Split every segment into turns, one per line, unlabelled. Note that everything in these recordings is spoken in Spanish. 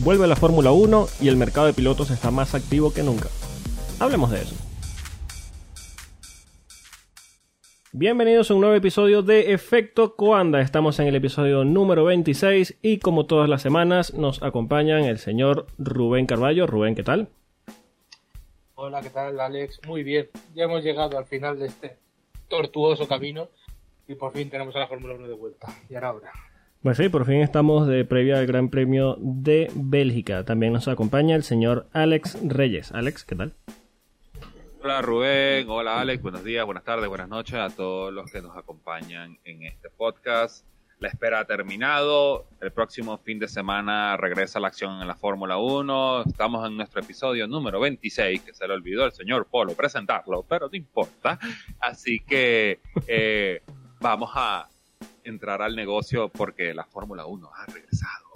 Vuelve la Fórmula 1 y el mercado de pilotos está más activo que nunca. Hablemos de eso. Bienvenidos a un nuevo episodio de Efecto Coanda. Estamos en el episodio número 26 y como todas las semanas nos acompañan el señor Rubén Carballo. Rubén, ¿qué tal?
Hola, ¿qué tal Alex? Muy bien. Ya hemos llegado al final de este tortuoso camino y por fin tenemos a la Fórmula 1 de vuelta. Y ahora.
Pues sí, por fin estamos de previa al Gran Premio de Bélgica. También nos acompaña el señor Alex Reyes. Alex, ¿qué tal?
Hola Rubén, hola Alex, buenos días, buenas tardes, buenas noches a todos los que nos acompañan en este podcast. La espera ha terminado, el próximo fin de semana regresa la acción en la Fórmula 1, estamos en nuestro episodio número 26, que se le olvidó al señor Polo presentarlo, pero no importa. Así que eh, vamos a entrar al negocio porque la Fórmula 1 ha regresado.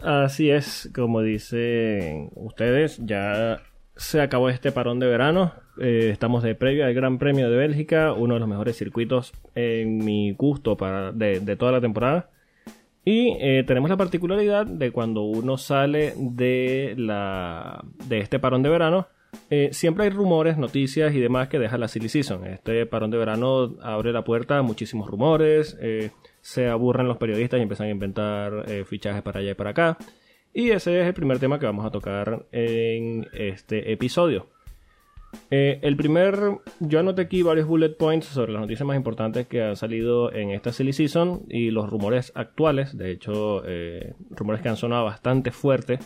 Así es, como dicen ustedes, ya se acabó este parón de verano. Eh, estamos de previo al Gran Premio de Bélgica, uno de los mejores circuitos en mi gusto para, de, de toda la temporada. Y eh, tenemos la particularidad de cuando uno sale de, la, de este parón de verano, eh, siempre hay rumores, noticias y demás que deja la silly season. Este parón de verano abre la puerta a muchísimos rumores, eh, se aburren los periodistas y empiezan a inventar eh, fichajes para allá y para acá. Y ese es el primer tema que vamos a tocar en este episodio. el primer, yo anoté aquí varios bullet points sobre las noticias más importantes que han salido en esta silly season y los rumores actuales, de hecho, rumores que han sonado bastante fuerte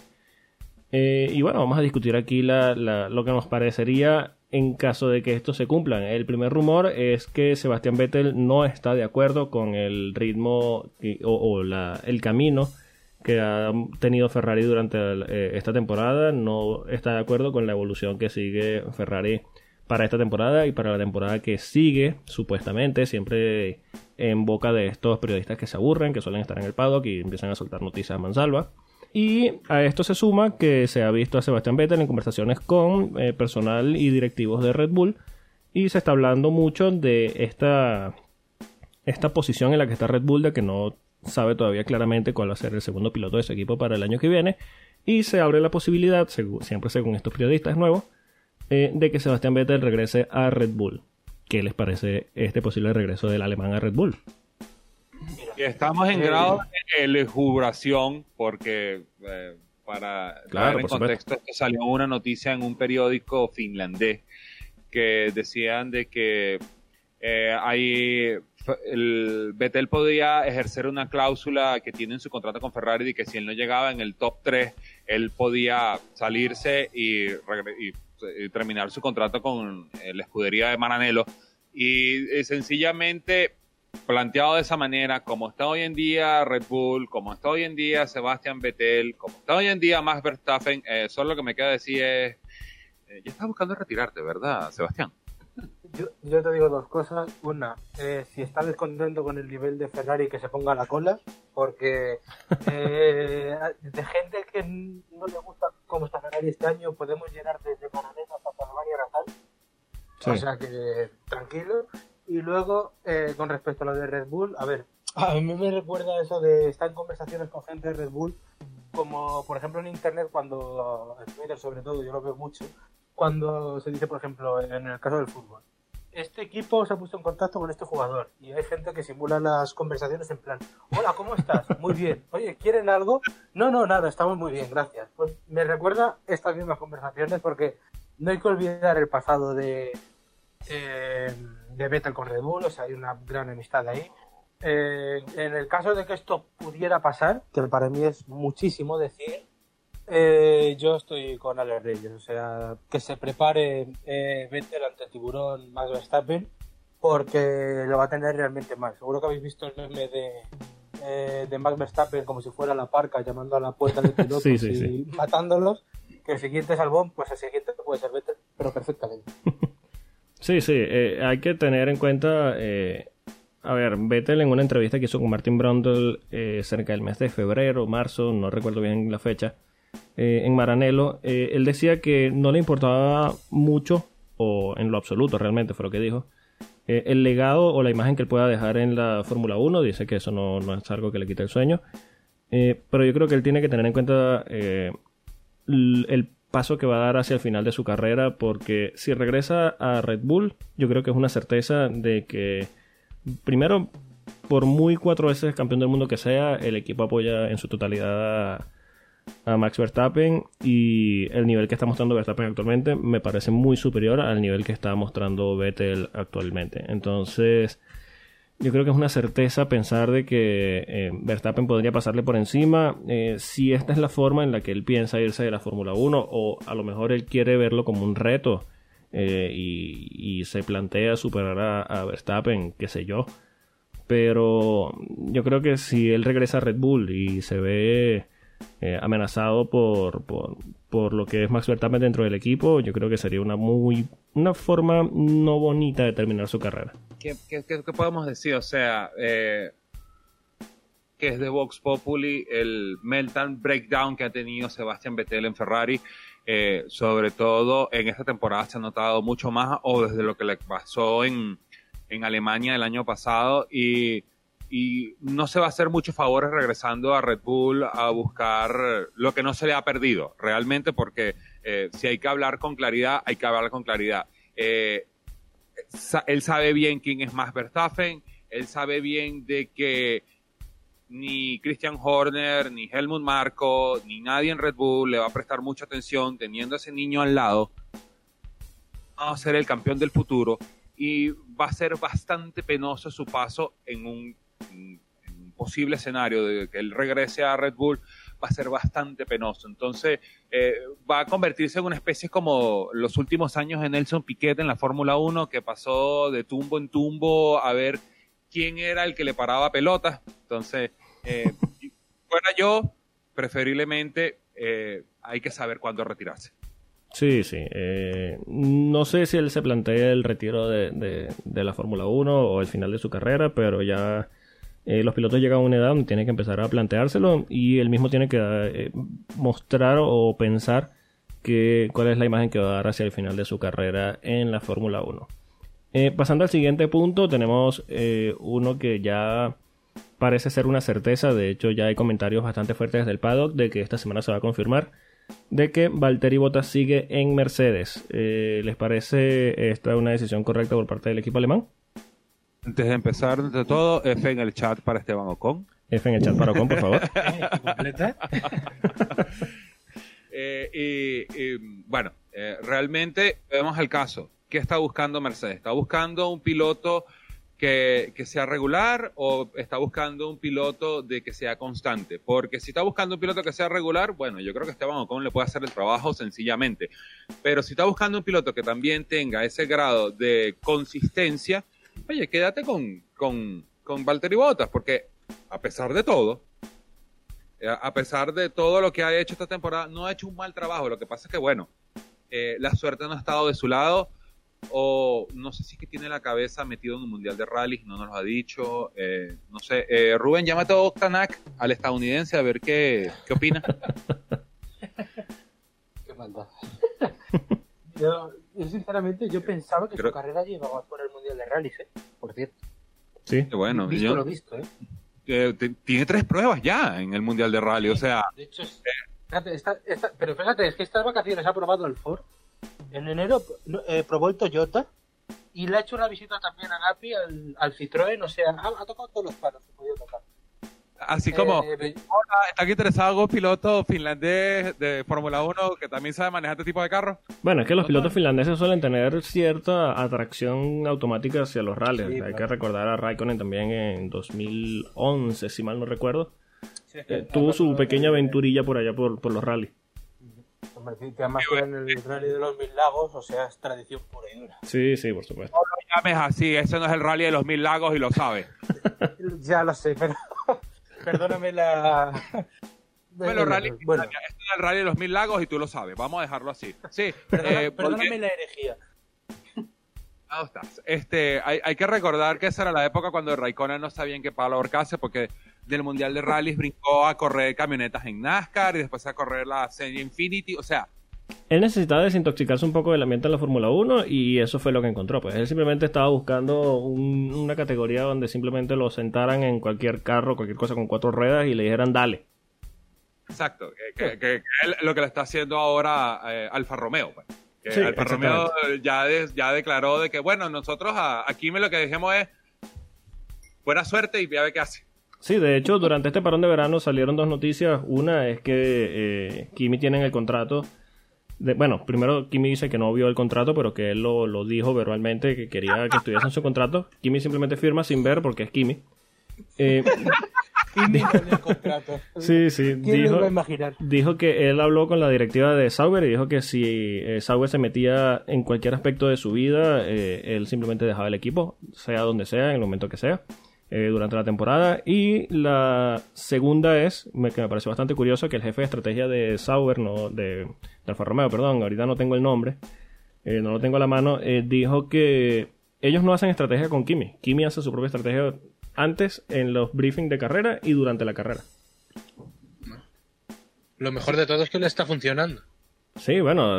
eh, y bueno, vamos a discutir aquí lo que nos parecería en caso de que esto se cumpla. El primer rumor es que Sebastián Vettel no está de acuerdo con el ritmo o, el camino que ha tenido Ferrari durante eh, esta temporada. No está de acuerdo con la evolución que sigue Ferrari para esta temporada y para la temporada que sigue, supuestamente, siempre en boca de estos periodistas que se aburren, que suelen estar en el paddock y empiezan a soltar noticias a mansalva. Y a esto se suma que se ha visto a Sebastián Vettel en conversaciones con eh, personal y directivos de Red Bull y se está hablando mucho de esta, esta posición en la que está Red Bull, de que no sabe todavía claramente cuál va a ser el segundo piloto de ese equipo para el año que viene y se abre la posibilidad, siempre según estos periodistas nuevos, eh, de que Sebastián Vettel regrese a Red Bull. ¿Qué les parece este posible regreso del alemán a Red Bull?
Estamos en grado de elucubración porque eh, para
claro,
dar en contexto salió una noticia en un periódico finlandés que decían de que eh, hay el Vettel podía ejercer una cláusula que tiene en su contrato con Ferrari de que si él no llegaba en el top 3, él podía salirse y, y terminar su contrato con la escudería de Maranello. Y eh, sencillamente planteado de esa manera, como está hoy en día Red Bull, como está hoy en día Sebastián Vettel, como está hoy en día Max Verstappen, eh, solo lo que me queda decir es, eh, ya estás buscando retirarte, ¿verdad, Sebastián?
Yo, te digo dos cosas. Una, eh, si estás descontento con el nivel de Ferrari, que se ponga a la cola, porque eh, de gente que no le gusta cómo está Ferrari este año, podemos llenar desde Maranello hasta Salvania Natal. O sea que tranquilo. Y luego, eh, con respecto a lo de Red Bull, a ver, a mí me recuerda eso de estar en conversaciones con gente de Red Bull, como por ejemplo en Internet, cuando, en Twitter sobre todo, yo lo veo mucho, cuando se dice, por ejemplo, en el caso del fútbol, este equipo se ha puesto en contacto con este jugador y hay gente que simula las conversaciones en plan, hola, ¿cómo estás? Muy bien. Oye, ¿quieren algo? No, no, nada, estamos muy bien, gracias. Pues me recuerda estas mismas conversaciones porque no hay que olvidar el pasado de... Eh, de Vettel con Red Bull, o sea, hay una gran amistad ahí. Eh, en el caso de que esto pudiera pasar, que para mí es muchísimo decir, eh, yo estoy con Alex Reyes, o sea, que se prepare eh, Vettel ante el tiburón Max Verstappen, porque lo va a tener realmente mal. Seguro que habéis visto el meme de, eh, de Max Verstappen como si fuera la parca llamando a la puerta de pilotos y matándolos, que el siguiente salvón, pues el siguiente puede ser Vettel, pero perfectamente.
Sí, sí, eh, hay que tener en cuenta, eh, a ver, Vettel en una entrevista que hizo con Martin Brundle eh, cerca del mes de febrero, marzo, no recuerdo bien la fecha, en Maranello, él decía que no le importaba mucho, o en lo absoluto realmente fue lo que dijo, el legado o la imagen que él pueda dejar en la Fórmula 1, dice que eso no, es algo que le quite el sueño, Eh, pero yo creo que él tiene que tener en cuenta eh, el paso que va a dar hacia el final de su carrera, porque si regresa a Red Bull, yo creo que es una certeza de que, primero, por muy cuatro veces campeón del mundo que sea, el equipo apoya en su totalidad a, Max Verstappen y el nivel que está mostrando Verstappen actualmente me parece muy superior al nivel que está mostrando Vettel actualmente. Entonces, yo creo que es una certeza pensar de que eh, Verstappen podría pasarle por encima eh, si esta es la forma en la que él piensa irse de la Fórmula 1 o a lo mejor él quiere verlo como un reto eh, y, se plantea superar a, Verstappen, qué sé yo. Pero yo creo que si él regresa a Red Bull y se ve amenazado por, por, lo que es Max Verstappen dentro del equipo, yo creo que sería una muy una forma no bonita de terminar su carrera.
¿Qué, podemos decir? O sea, eh, que es de Vox Populi el meltdown breakdown que ha tenido Sebastián Vettel en Ferrari. Eh, sobre todo en esta temporada se ha notado mucho más, o desde lo que le pasó en, en Alemania el año pasado, y, y, no se va a hacer muchos favores regresando a Red Bull a buscar lo que no se le ha perdido, realmente, porque eh, si hay que hablar con claridad, hay que hablar con claridad. Eh, él sabe bien quién es Max Verstappen, él sabe bien de que ni Christian Horner, ni Helmut Marko, ni nadie en Red Bull le va a prestar mucha atención teniendo a ese niño al lado. Va a ser el campeón del futuro y va a ser bastante penoso su paso en un, en un posible escenario de que él regrese a Red Bull va a ser bastante penoso. Entonces, eh, va a convertirse en una especie como los últimos años de Nelson Piquet en la Fórmula 1, que pasó de tumbo en tumbo a ver quién era el que le paraba pelotas. Entonces, eh, fuera yo, preferiblemente eh, hay que saber cuándo retirarse.
Sí, sí. no sé si él se plantea el retiro de la Fórmula 1 o el final de su carrera, pero ya eh, los pilotos llegan a una edad donde tienen que empezar a planteárselo y él mismo tiene que eh, mostrar o pensar que, cuál es la imagen que va a dar hacia el final de su carrera en la Fórmula 1. Eh, pasando al siguiente punto, tenemos uno que ya parece ser una certeza, de hecho ya hay comentarios bastante fuertes desde el paddock de que esta semana se va a confirmar de que Valtteri Bottas sigue en Mercedes. ¿Les parece esta una decisión correcta por parte del equipo alemán?
Antes de empezar, de todo, F en el chat para Esteban Ocon.
F en el chat para Ocon, por favor.
Eh, y, bueno, eh, realmente vemos el caso. ¿Qué está buscando Mercedes? ¿Está buscando un piloto que, que, sea regular o está buscando un piloto de que sea constante? Porque si está buscando un piloto que sea regular, bueno, yo creo que Esteban Ocon le puede hacer el trabajo sencillamente. Pero si está buscando un piloto que también tenga ese grado de consistencia, oye, quédate con, con, con Valtteri Bottas, porque a pesar de todo, eh, a pesar de todo lo que ha hecho esta temporada, no ha hecho un mal trabajo. Lo que pasa es que, bueno, eh, la suerte no ha estado de su lado, o no sé si que tiene la cabeza metido en un mundial de rally, no nos lo ha dicho. Eh, no sé, Rubén, llámate a Octanac, al estadounidense, a ver qué, qué opina.
qué maldad. Yo, sinceramente, yo pensaba que su carrera llevaba por el Mundial de Rallys, ¿eh? Por cierto.
Sí.
Bueno,
visto yo, lo visto,
¿eh? tiene tres pruebas ya en el Mundial de Rally, o sea...
De hecho, fíjate, pero fíjate, es que estas vacaciones ha probado el Ford. En enero eh, probó el Toyota y le ha hecho una visita también a Napi, al, al Citroën, o sea, ha, tocado todos los palos que podía tocar.
Así como, eh, hola, ¿está aquí interesado algún piloto finlandés de Fórmula 1 que también sabe manejar este tipo de carros?
Bueno, es que los pilotos finlandeses suelen tener cierta atracción automática hacia los rallies. Hay que recordar a Raikkonen también en 2011, si mal no recuerdo. Eh, tuvo su pequeña aventurilla por allá por, por los rallies.
Además que en el rally de los mil lagos, o sea, es tradición pura y dura.
Sí, sí, por supuesto.
No lo llames así, ese no es el rally de los mil lagos y lo sabes.
ya lo sé, pero Perdóname la.
Bueno, rally, bueno. esto es el rally de los mil lagos y tú lo sabes. Vamos a dejarlo así. Sí,
eh, perdóname la herejía.
Estás. Este, hay, hay, que recordar que esa era la época cuando Raikkonen no sabía en qué palo ahorcarse porque del Mundial de Rallys brincó a correr camionetas en NASCAR y después a correr la Serie Infinity. O sea,
él necesitaba desintoxicarse un poco del ambiente de la Fórmula 1 y eso fue lo que encontró. Pues él simplemente estaba buscando una categoría donde simplemente lo sentaran en cualquier carro, cualquier cosa con cuatro ruedas y le dijeran dale.
Exacto, que, que- que es lo que le está haciendo ahora eh, Alfa Romeo. pues. Que
Sí,
Alfa Romeo ya, de- ya declaró de que, bueno, nosotros a, aquí me lo que dejemos es buena suerte y ya ve qué hace.
Sí, de hecho, durante este parón de verano salieron dos noticias. Una es que eh, Kimi tiene el contrato. De, bueno, primero Kimi dice que no vio el contrato, pero que él lo, lo dijo verbalmente, que quería que estuviese en su contrato. Kimi simplemente firma sin ver porque es Kimi. Eh,
el contrato.
sí, sí, dijo que él habló con la directiva de Sauber y dijo que si eh, Sauber se metía en cualquier aspecto de su vida, eh, él simplemente dejaba el equipo, sea donde sea, en el momento que sea, eh, durante la temporada. Y la segunda es, me, que me pareció bastante curioso, que el jefe de estrategia de Sauber, no, de, de Alfa Romeo, perdón, ahorita no tengo el nombre, eh, no lo tengo a la mano, eh, dijo que ellos no hacen estrategia con Kimi. Kimi hace su propia estrategia antes en los briefings de carrera y durante la carrera.
Lo mejor de todo es que le está funcionando.
Sí, bueno,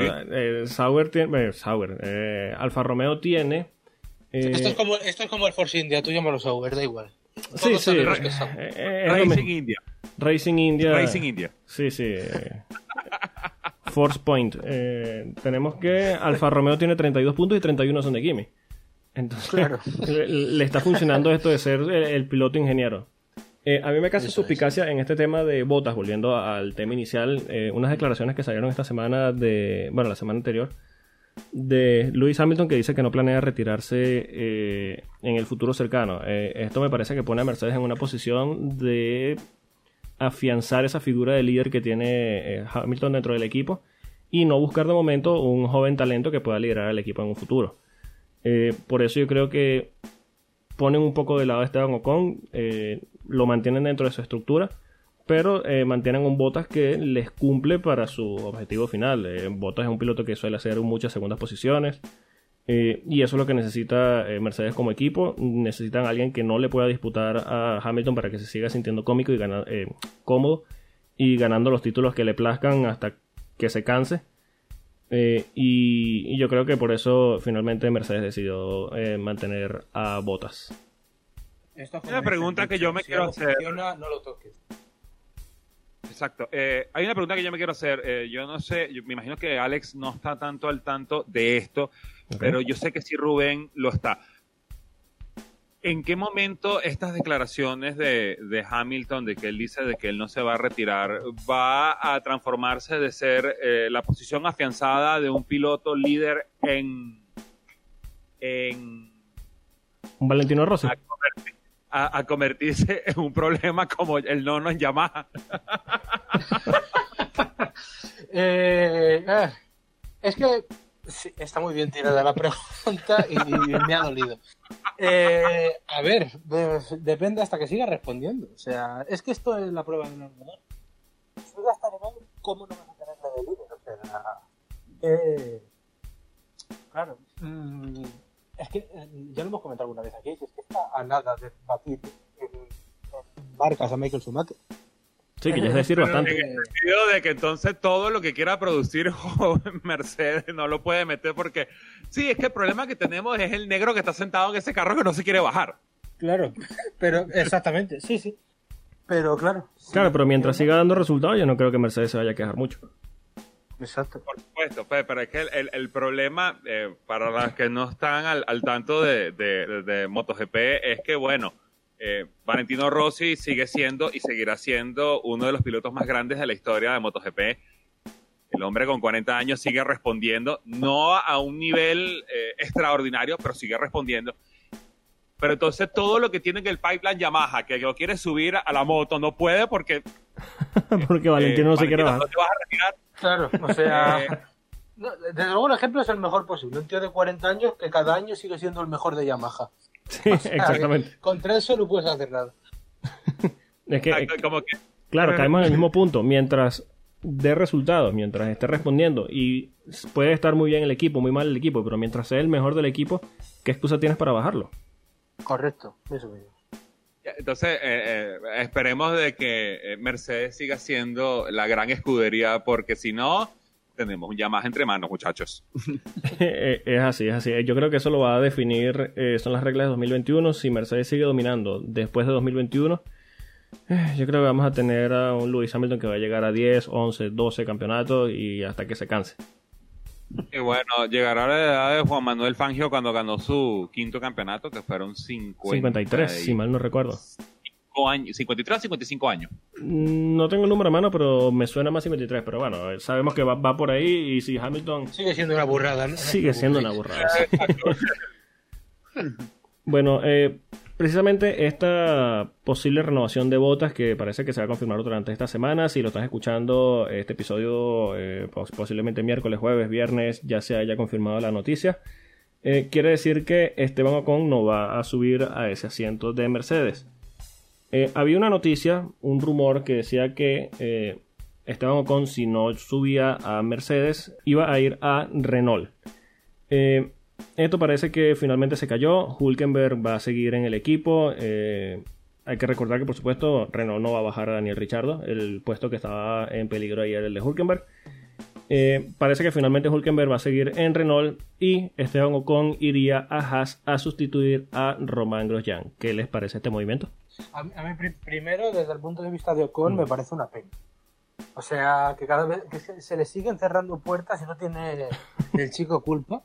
Sauber tiene. Sauber, eh, Alfa Romeo tiene. Eh,
Esto, es como, esto es como el Force India, tú llámalo Sauber, da igual.
sí,
Todos
sí. eh, eh,
Racing. India.
Racing India.
Racing India.
Sí, sí. eh, Force Point. Eh, tenemos que Alfa Romeo tiene 32 puntos y 31 son de Kimi. Entonces,
Claro.
le, le está funcionando esto de ser el, el piloto ingeniero. Eh, a mí me causa suspicacia en este tema de botas, volviendo al tema inicial, eh, unas declaraciones que salieron esta semana de, bueno, la semana anterior, de Lewis Hamilton que dice que no planea retirarse eh, en el futuro cercano. Eh, esto me parece que pone a Mercedes en una posición de afianzar esa figura de líder que tiene eh, Hamilton dentro del equipo y no buscar de momento un joven talento que pueda liderar al equipo en un futuro. Por eso yo creo que ponen un poco de lado a Esteban Ocon, lo mantienen dentro de su estructura, pero eh, mantienen un Bottas que les cumple para su objetivo final. Eh, Bottas es un piloto que suele hacer muchas segundas posiciones. eh, y eso es lo que necesita eh, Mercedes como equipo. Necesitan a alguien que no le pueda disputar a Hamilton para que se siga sintiendo cómico y gana- eh, cómodo y ganando los títulos que le plazcan hasta que se canse. Eh, y, y yo creo que por eso finalmente Mercedes decidió eh, mantener a Bottas.
Esto es
Una pregunta que yo me quiero hacer.
no lo toques.
Exacto. Eh, hay una pregunta que yo me quiero hacer. Eh, yo no sé, yo me imagino que Alex no está tanto al tanto de esto, pero yo sé que sí Rubén lo está. ¿En qué momento estas declaraciones de, de Hamilton, de que él dice de que él no se va a retirar, va a transformarse de ser eh, la posición afianzada de un piloto líder en, en
Un Valentino Rossi.
a- a convertirse en un problema como el nono en Yamaha?
Eh, ah, es que está muy bien tirada la pregunta y, me ha dolido. Eh, a ver, de- depende hasta que siga respondiendo. O sea, es que esto es la prueba de un ordenador. Si llega hasta nivel, ¿cómo no vas a tener la de líder? O sea, eh, claro. mm, es que eh, ya lo hemos comentado alguna vez aquí, es que está a nada de batir en, marcas a Michael Schumacher.
Sí, que ya es decir
Pero
bastante.
En el sentido de que entonces todo lo que quiera producir Mercedes no lo puede meter porque sí, es que el problema que tenemos es el negro que está sentado en ese carro que no se quiere bajar.
Claro, pero exactamente, sí, sí. Pero claro.
Claro, pero mientras siga dando resultados, yo no creo que Mercedes se vaya a quejar mucho.
Exacto.
Por supuesto, pe- pero es que el, el- el problema, eh, para las que no están al, al tanto de, de- de MotoGP, es que, bueno, eh, Valentino Rossi sigue siendo y seguirá siendo uno de los pilotos más grandes de la historia de MotoGP. El hombre con 40 años sigue respondiendo, no a un nivel eh, extraordinario, pero sigue respondiendo. Pero entonces todo lo que tiene que el pipeline Yamaha, que lo quiere subir a la moto, no puede porque...
Porque Valentino
eh,
no se quiere bajar.
no te vas a retirar.
Claro, o sea.
Eh,
desde luego, el ejemplo es el mejor posible. Un tío de 40 años que cada año sigue siendo el mejor de Yamaha.
Sí,
O sea,
exactamente.
que Contra eso no puedes hacer nada.
Es que,
exacto, como que
claro, caemos en el mismo punto. Mientras dé resultados, mientras esté respondiendo y puede estar muy bien el equipo, muy mal el equipo, pero mientras sea el mejor del equipo, ¿qué excusa tienes para bajarlo?
Correcto, eso mismo.
Entonces, eh, eh, esperemos de que eh, Mercedes siga siendo la gran escudería, porque si no, tenemos un Yamaha entre manos, muchachos.
Eh, es así, es así. Yo creo que eso lo va a definir, eh, son las reglas de 2021. Si Mercedes sigue dominando después de 2021, Eh, Yo creo que vamos a tener a un Lewis Hamilton que va a llegar a 10, 11, 12 campeonatos y hasta que se canse.
Y bueno, llegará a la edad de Juan Manuel Fangio cuando ganó su quinto campeonato, que fueron 50
53, si mal no recuerdo.
Años, 53 55 años.
Mm, No tengo el número a mano, pero me suena más 53. Pero bueno, eh, sabemos que va, va por ahí y si Hamilton
Sigue siendo una burrada, ¿no?
sigue siendo una burrada. sí. Bueno, eh, precisamente esta posible renovación de botas que parece que se va a confirmar durante esta semana, si lo estás escuchando, este episodio eh, pos- posiblemente miércoles, jueves, viernes, ya se haya confirmado la noticia, eh, quiere decir que Esteban Ocon no va a subir a ese asiento de Mercedes. Eh, había una noticia, un rumor que decía que eh, Esteban Ocon, si no subía a Mercedes, iba a ir a Renault. Eh, esto parece que finalmente se cayó. Hulkenberg va a seguir en el equipo. Hay que recordar que, por supuesto, Renault no va a bajar a Daniel Richardo. El puesto que estaba en peligro ayer el de Hulkenberg. Parece que finalmente Hulkenberg va a seguir en Renault y Esteban Ocon iría a Haas a sustituir a Román Grosjean. ¿Qué les parece este movimiento?
A mí, a mí pri- primero, desde el punto de vista de Ocon, me parece una pena. O sea, que cada vez que se, le siguen cerrando puertas y no tiene el chico culpa.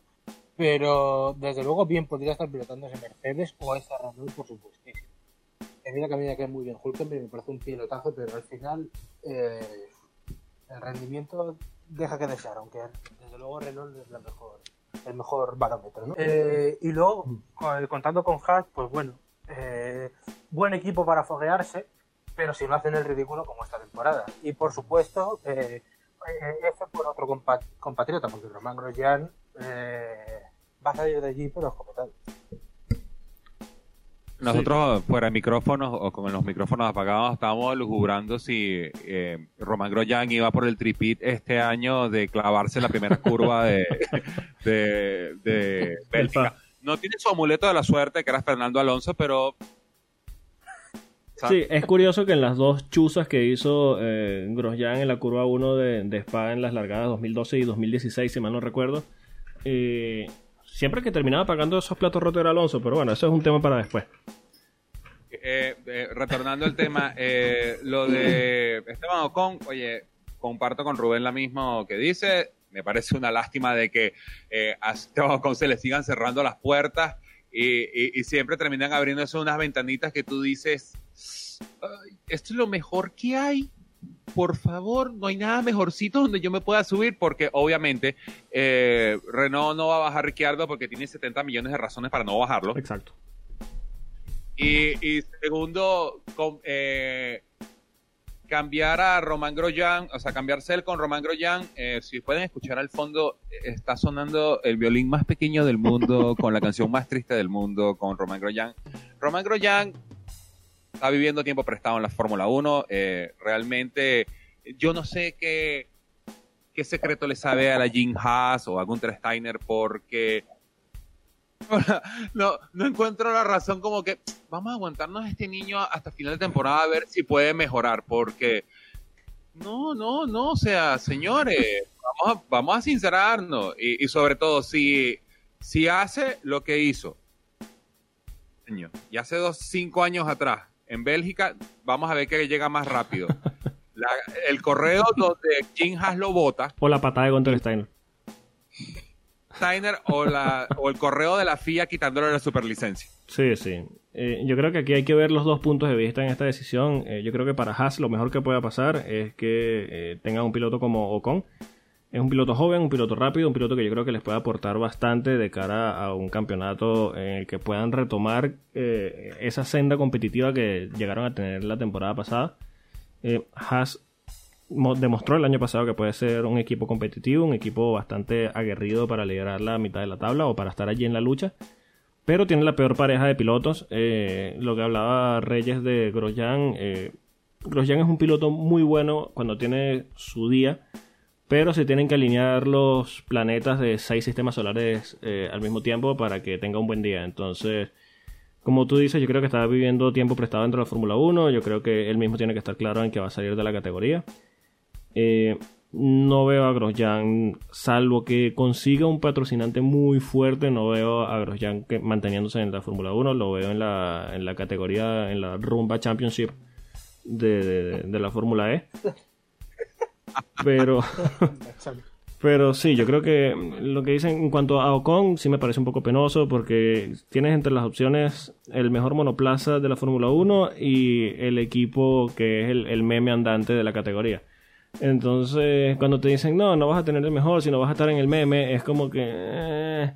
Pero desde luego bien podría estar pilotando ese Mercedes o esa Renault, por supuesto. Que mira que a mí me cae muy bien Hulkenberg, me parece un pilotazo, pero al final eh, el rendimiento deja que desear, aunque desde luego Renault es la mejor, el mejor barómetro. ¿no? Eh, y luego, con- contando con Haas, pues bueno, eh, buen equipo para foguearse, pero si no hacen el ridículo como esta temporada. Y por supuesto, eh, eh, F por otro compa- compatriota, porque Román Grosjean eh, va a salir de allí, pero escopetado.
Nosotros, fuera de micrófonos o con los micrófonos apagados, estábamos lujubrando si eh, Román Grosjean iba por el tripit este año de clavarse la primera curva de, de, de Bélgica. No tiene su amuleto de la suerte, que era Fernando Alonso, pero
Sí, es curioso que en las dos chuzas que hizo eh, Grosjean en la curva 1 de, de Spa en las largadas 2012 y 2016, si mal no recuerdo, eh, siempre que terminaba pagando esos platos rotos era Alonso, pero bueno, eso es un tema para después.
Eh, eh, retornando al tema, eh, lo de Esteban Ocon, oye, comparto con Rubén la misma que dice. Me parece una lástima de que a Esteban Ocon se le sigan cerrando las puertas y, y- y siempre terminan abriéndose unas ventanitas que tú dices, "Ay, esto es lo mejor que hay. Por favor, no hay nada mejorcito donde yo me pueda subir, porque obviamente eh, Renault no va a bajar Ricciardo porque tiene 70 millones de razones para no bajarlo.
Exacto.
Y, y segundo, eh, cambiar a Román Grosjean, o sea, cambiarse él con Román Grosjean. eh, si pueden escuchar al fondo, está sonando el violín más pequeño del mundo, con la canción más triste del mundo, con Román Grosjean. Román Grosjean está viviendo tiempo prestado en la Fórmula 1. eh, realmente, yo no sé qué, qué secreto le sabe a la Jim Haas o a Gunther Steiner, porque no, no encuentro la razón como que vamos a aguantarnos a este niño hasta final de temporada a ver si puede mejorar, porque no, no, no, o sea, señores, vamos a, vamos a sincerarnos y, sobre todo si, si hace lo que hizo y hace dos, cinco años atrás en Bélgica, vamos a ver que llega más rápido. La- el correo donde Jim Haas lo vota,
O la patada de Gunter Steiner.
Steiner o, la, o el correo de la FIA quitándole la superlicencia.
Sí, sí. Eh, yo creo que aquí hay que ver los dos puntos de vista en esta decisión. Eh, yo creo que para Haas lo mejor que pueda pasar es que eh, tenga un piloto como Ocon. Es un piloto joven, un piloto rápido, un piloto que yo creo que les puede aportar bastante de cara a un campeonato en el que puedan retomar eh, esa senda competitiva que llegaron a tener la temporada pasada. Eh, Haas mo- demostró el año pasado que puede ser un equipo competitivo, un equipo bastante aguerrido para liderar la mitad de la tabla o para estar allí en la lucha. Pero tiene la peor pareja de pilotos. Eh, lo que hablaba Reyes de Grosjean. eh, Grosjean es un piloto muy bueno cuando tiene su día. Pero se tienen que alinear los planetas de seis sistemas solares eh, al mismo tiempo para que tenga un buen día. Entonces, como tú dices, yo creo que está viviendo tiempo prestado dentro de la Fórmula 1. Yo creo que él mismo tiene que estar claro en que va a salir de la categoría. Eh, no veo a Grosjean, salvo que consiga un patrocinante muy fuerte, no veo a Grosjean manteniéndose en la Fórmula 1, lo veo en la, en la categoría, en la Rumba Championship, de, de- de la Fórmula E. Pero, pero sí, yo creo que lo que dicen en cuanto a Ocon sí me parece un poco penoso porque tienes entre las opciones el mejor monoplaza de la Fórmula 1 y el equipo que es el, el meme andante de la categoría. Entonces, cuando te dicen, no, no vas a tener el mejor, sino vas a estar en el meme, es como que... eh.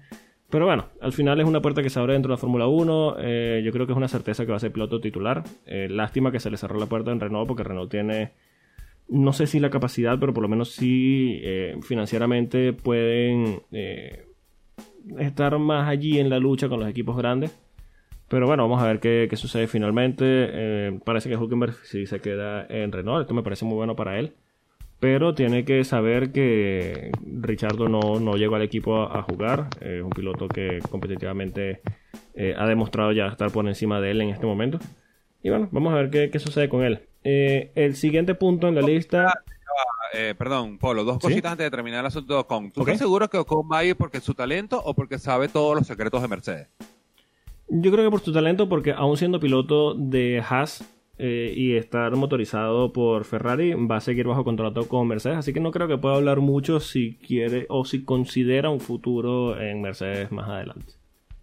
Pero bueno, al final es una puerta que se abre dentro de la Fórmula 1. eh, yo creo que es una certeza que va a ser piloto titular. Eh, lástima que se le cerró la puerta en Renault porque Renault tiene, no sé si la capacidad, pero por lo menos sí eh, financieramente pueden eh, estar más allí en la lucha con los equipos grandes. Pero bueno, vamos a ver qué, qué sucede finalmente. Eh, parece que Hulkenberg sí se queda en Renault. Esto me parece muy bueno para él. Pero tiene que saber que Richardo no, no llegó al equipo a, a jugar. Es un piloto que competitivamente eh, ha demostrado ya estar por encima de él en este momento. Y bueno, vamos a ver qué, qué sucede con él. Eh, el siguiente punto en la lista.
Eh, perdón, Polo, dos
¿Sí?
cositas antes de terminar el asunto de Ocon. ¿Tú
Ok.
estás seguro que Ocon va a ir porque es su talento o porque sabe todos los secretos de Mercedes?
Yo creo que por su talento, porque aún siendo piloto de Haas eh, y estar motorizado por Ferrari, va a seguir bajo contrato con Mercedes. Así que no creo que pueda hablar mucho si quiere o si considera un futuro en Mercedes más adelante.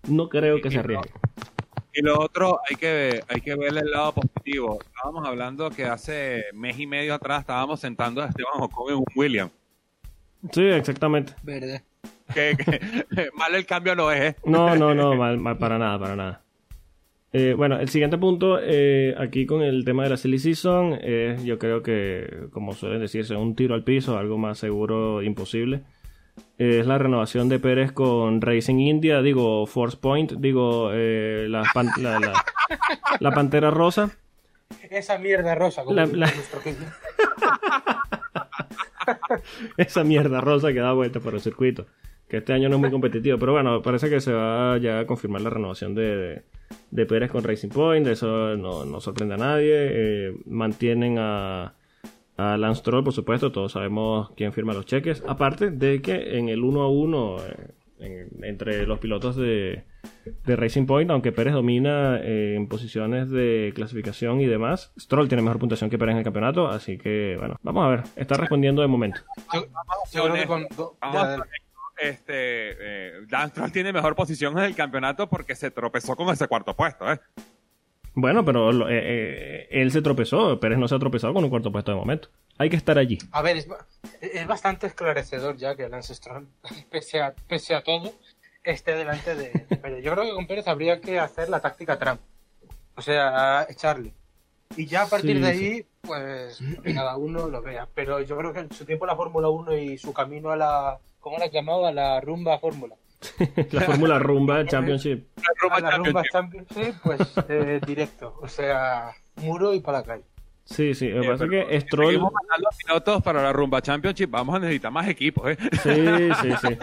No creo que se arriesgue.
Y lo otro, hay que, hay que ver el lado positivo. Estábamos hablando que hace mes y medio atrás estábamos sentando a Esteban Ocon en un Williams.
Sí, exactamente.
Verde.
Que, que- mal el cambio no es, ¿eh?
No, no, no, mal, mal, para nada, para nada. Eh, bueno, el siguiente punto, eh, aquí con el tema de la Silly Season, es yo creo que, como suelen decirse, un tiro al piso, algo más seguro, imposible. Es la renovación de Pérez con Racing India, digo, Force Point, digo, eh, la, pan- la, la- la Pantera Rosa.
Esa mierda rosa, como
esa mierda rosa que da vuelta por el circuito. Que este año no es muy competitivo. Pero bueno, parece que se va ya a confirmar la renovación de, de, de Pérez con Racing Point. Eso no, no sorprende a nadie. Eh, mantienen a, a Lance Stroll, por supuesto. Todos sabemos quién firma los cheques. Aparte de que en el 1 a 1 eh, en- entre los pilotos de, de Racing Point, aunque Pérez domina eh, en posiciones de clasificación y demás, Stroll tiene mejor puntuación que Pérez en el campeonato, así que bueno, vamos a ver, está respondiendo de momento.
Yo, yo creo que con.
Do-
Vamos
ya,
a
dale.
Este, eh, Dan Stroll tiene mejor posición en el campeonato porque se tropezó con ese cuarto puesto, ¿eh?
Bueno, pero lo- eh, eh, él se tropezó, Pérez no se ha tropezado con un cuarto puesto de momento. Hay que estar allí.
A ver, es, ba- es bastante esclarecedor ya que Lance Stroll, pese a, pese a todo, esté delante de de Pérez. Yo creo que con Pérez habría que hacer la táctica Trump. O sea, echarle. Y ya a partir
Sí,
de
sí.
ahí, pues que cada uno lo vea. Pero yo creo que en su tiempo la Fórmula 1 y su camino a la. ¿Cómo la llamaba? La rumba Fórmula.
La Fórmula Rumba Championship.
La rumba Championship, pues eh, directo. O sea, muro y para la calle.
Sí, sí, lo que pasa es
pero
que Stroll...
Seguimos mandando pilotos para la Rumba Championship. Vamos a necesitar más equipos, ¿eh?
Sí, sí, sí.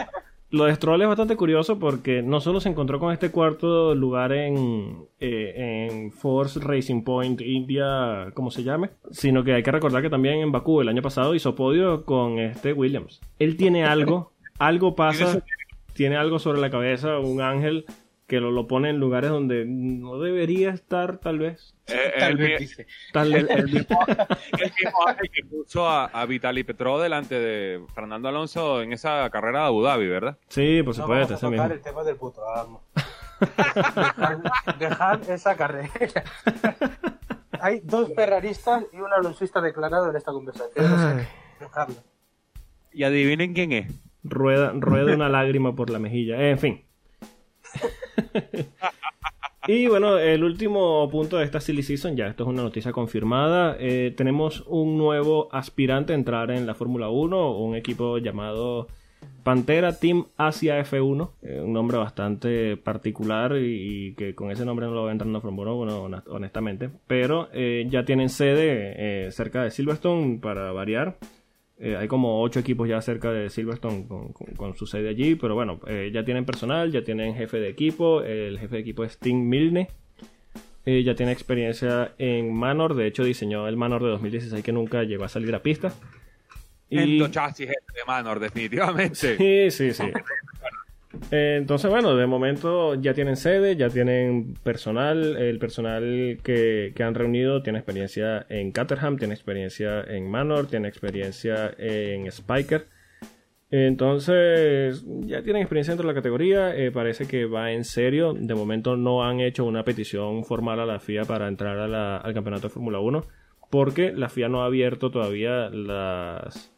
Lo de Stroll es bastante curioso porque no solo se encontró con este cuarto lugar en, eh, en Force Racing Point India, como se llame, sino que hay que recordar que también en Bakú el año pasado hizo podio con este Williams. Él tiene algo, algo pasa, tiene algo sobre la cabeza, un ángel que lo, lo pone en lugares donde no debería estar, tal vez.
Eh,
Tal
el,
vez dice.
Tal vez.
el mismo, el mismo Ángel que puso a, a Vitaly Petrov delante de Fernando Alonso en esa carrera de Abu Dhabi, ¿verdad?
Sí, por
No
supuesto,
vamos a tocar
mismo.
el tema del puto amo. dejad, dejad esa carrera. Hay dos ferraristas y un alonsista declarado en esta conversación. O sea,
Ay.
dejadlo.
Y adivinen quién es.
Rueda, rueda una lágrima por la mejilla. En fin. y bueno, el último punto de esta silly season, ya esto es una noticia confirmada. eh, tenemos un nuevo aspirante a entrar en la Fórmula 1, un equipo llamado Pantera Team Asia F1, eh, un nombre bastante particular y, que con ese nombre no lo voy a entrar en la Fórmula 1, honest- honestamente. Pero eh, ya tienen sede cerca de Silverstone para variar. Eh, hay como ocho equipos ya cerca de Silverstone con, con- con su sede allí, pero bueno, eh, ya tienen personal, ya tienen jefe de equipo, el jefe de equipo es Tim Milne, Eh, ya tiene experiencia en Manor, de hecho diseñó el Manor de 2016 que nunca llegó a salir a pista. Y...
los chasis de Manor, definitivamente.
Sí, sí, sí. Eh, entonces, bueno, de momento ya tienen sede, ya tienen personal. El personal que, han reunido tiene experiencia en Caterham, tiene experiencia en Manor, tiene experiencia en Spiker. Entonces, ya tienen experiencia dentro de la categoría, eh, parece que va en serio. De momento no han hecho una petición formal a la FIA para entrar al campeonato de Fórmula 1, porque la FIA no ha abierto todavía las,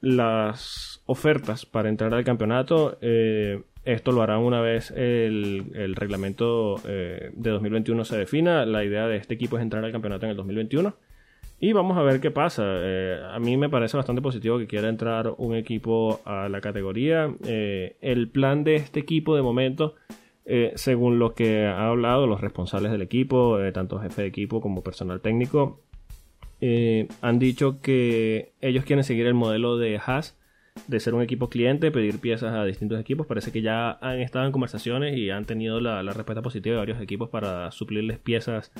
las ofertas para entrar al campeonato. Eh, esto lo harán una vez el, reglamento eh, de 2021 se defina. La idea de este equipo es entrar al campeonato en el 2021. Y vamos a ver qué pasa. Eh, a mí me parece bastante positivo que quiera entrar un equipo a la categoría. El plan de este equipo de momento, según lo que han hablado los responsables del equipo, tanto jefe de equipo como personal técnico, eh, han dicho que ellos quieren seguir el modelo de Haas, de ser un equipo cliente, pedir piezas a distintos equipos. Parece que ya han estado en conversaciones y han tenido la, respuesta positiva de varios equipos para suplirles piezas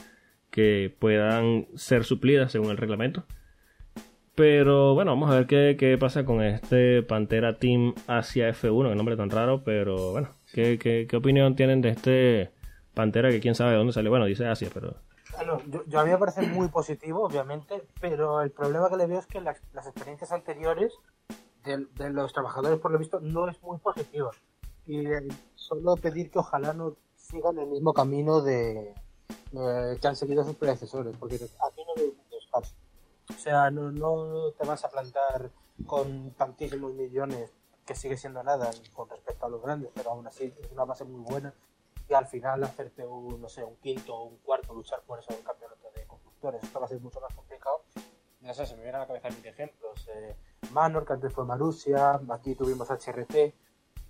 que puedan ser suplidas según el reglamento. Pero bueno, vamos a ver qué, qué pasa con este Pantera Team Asia F1, qué nombre tan raro, pero bueno, ¿qué, qué, qué opinión tienen de este Pantera que quién sabe de dónde sale? Bueno, dice Asia, pero...
Bueno, yo, yo a mí me parece muy positivo, obviamente, pero el problema que le veo es que las, las experiencias anteriores de, los trabajadores, por lo visto, no es muy positiva. Y eh, solo pedir que ojalá no sigan el mismo camino de eh, que han seguido sus predecesores, porque aquí no muchos casos. O sea, no, no te vas a plantar con tantísimos millones, que sigue siendo nada con respecto a los grandes, pero aún así es una base muy buena y al final hacerte un, no sé, un quinto o un cuarto, luchar por eso en campeonato de constructores. Esto va a ser mucho más complicado. No sé, se me vienen a la cabeza mil ejemplos. Eh, Manor, que antes fue Marussia, aquí tuvimos HRT.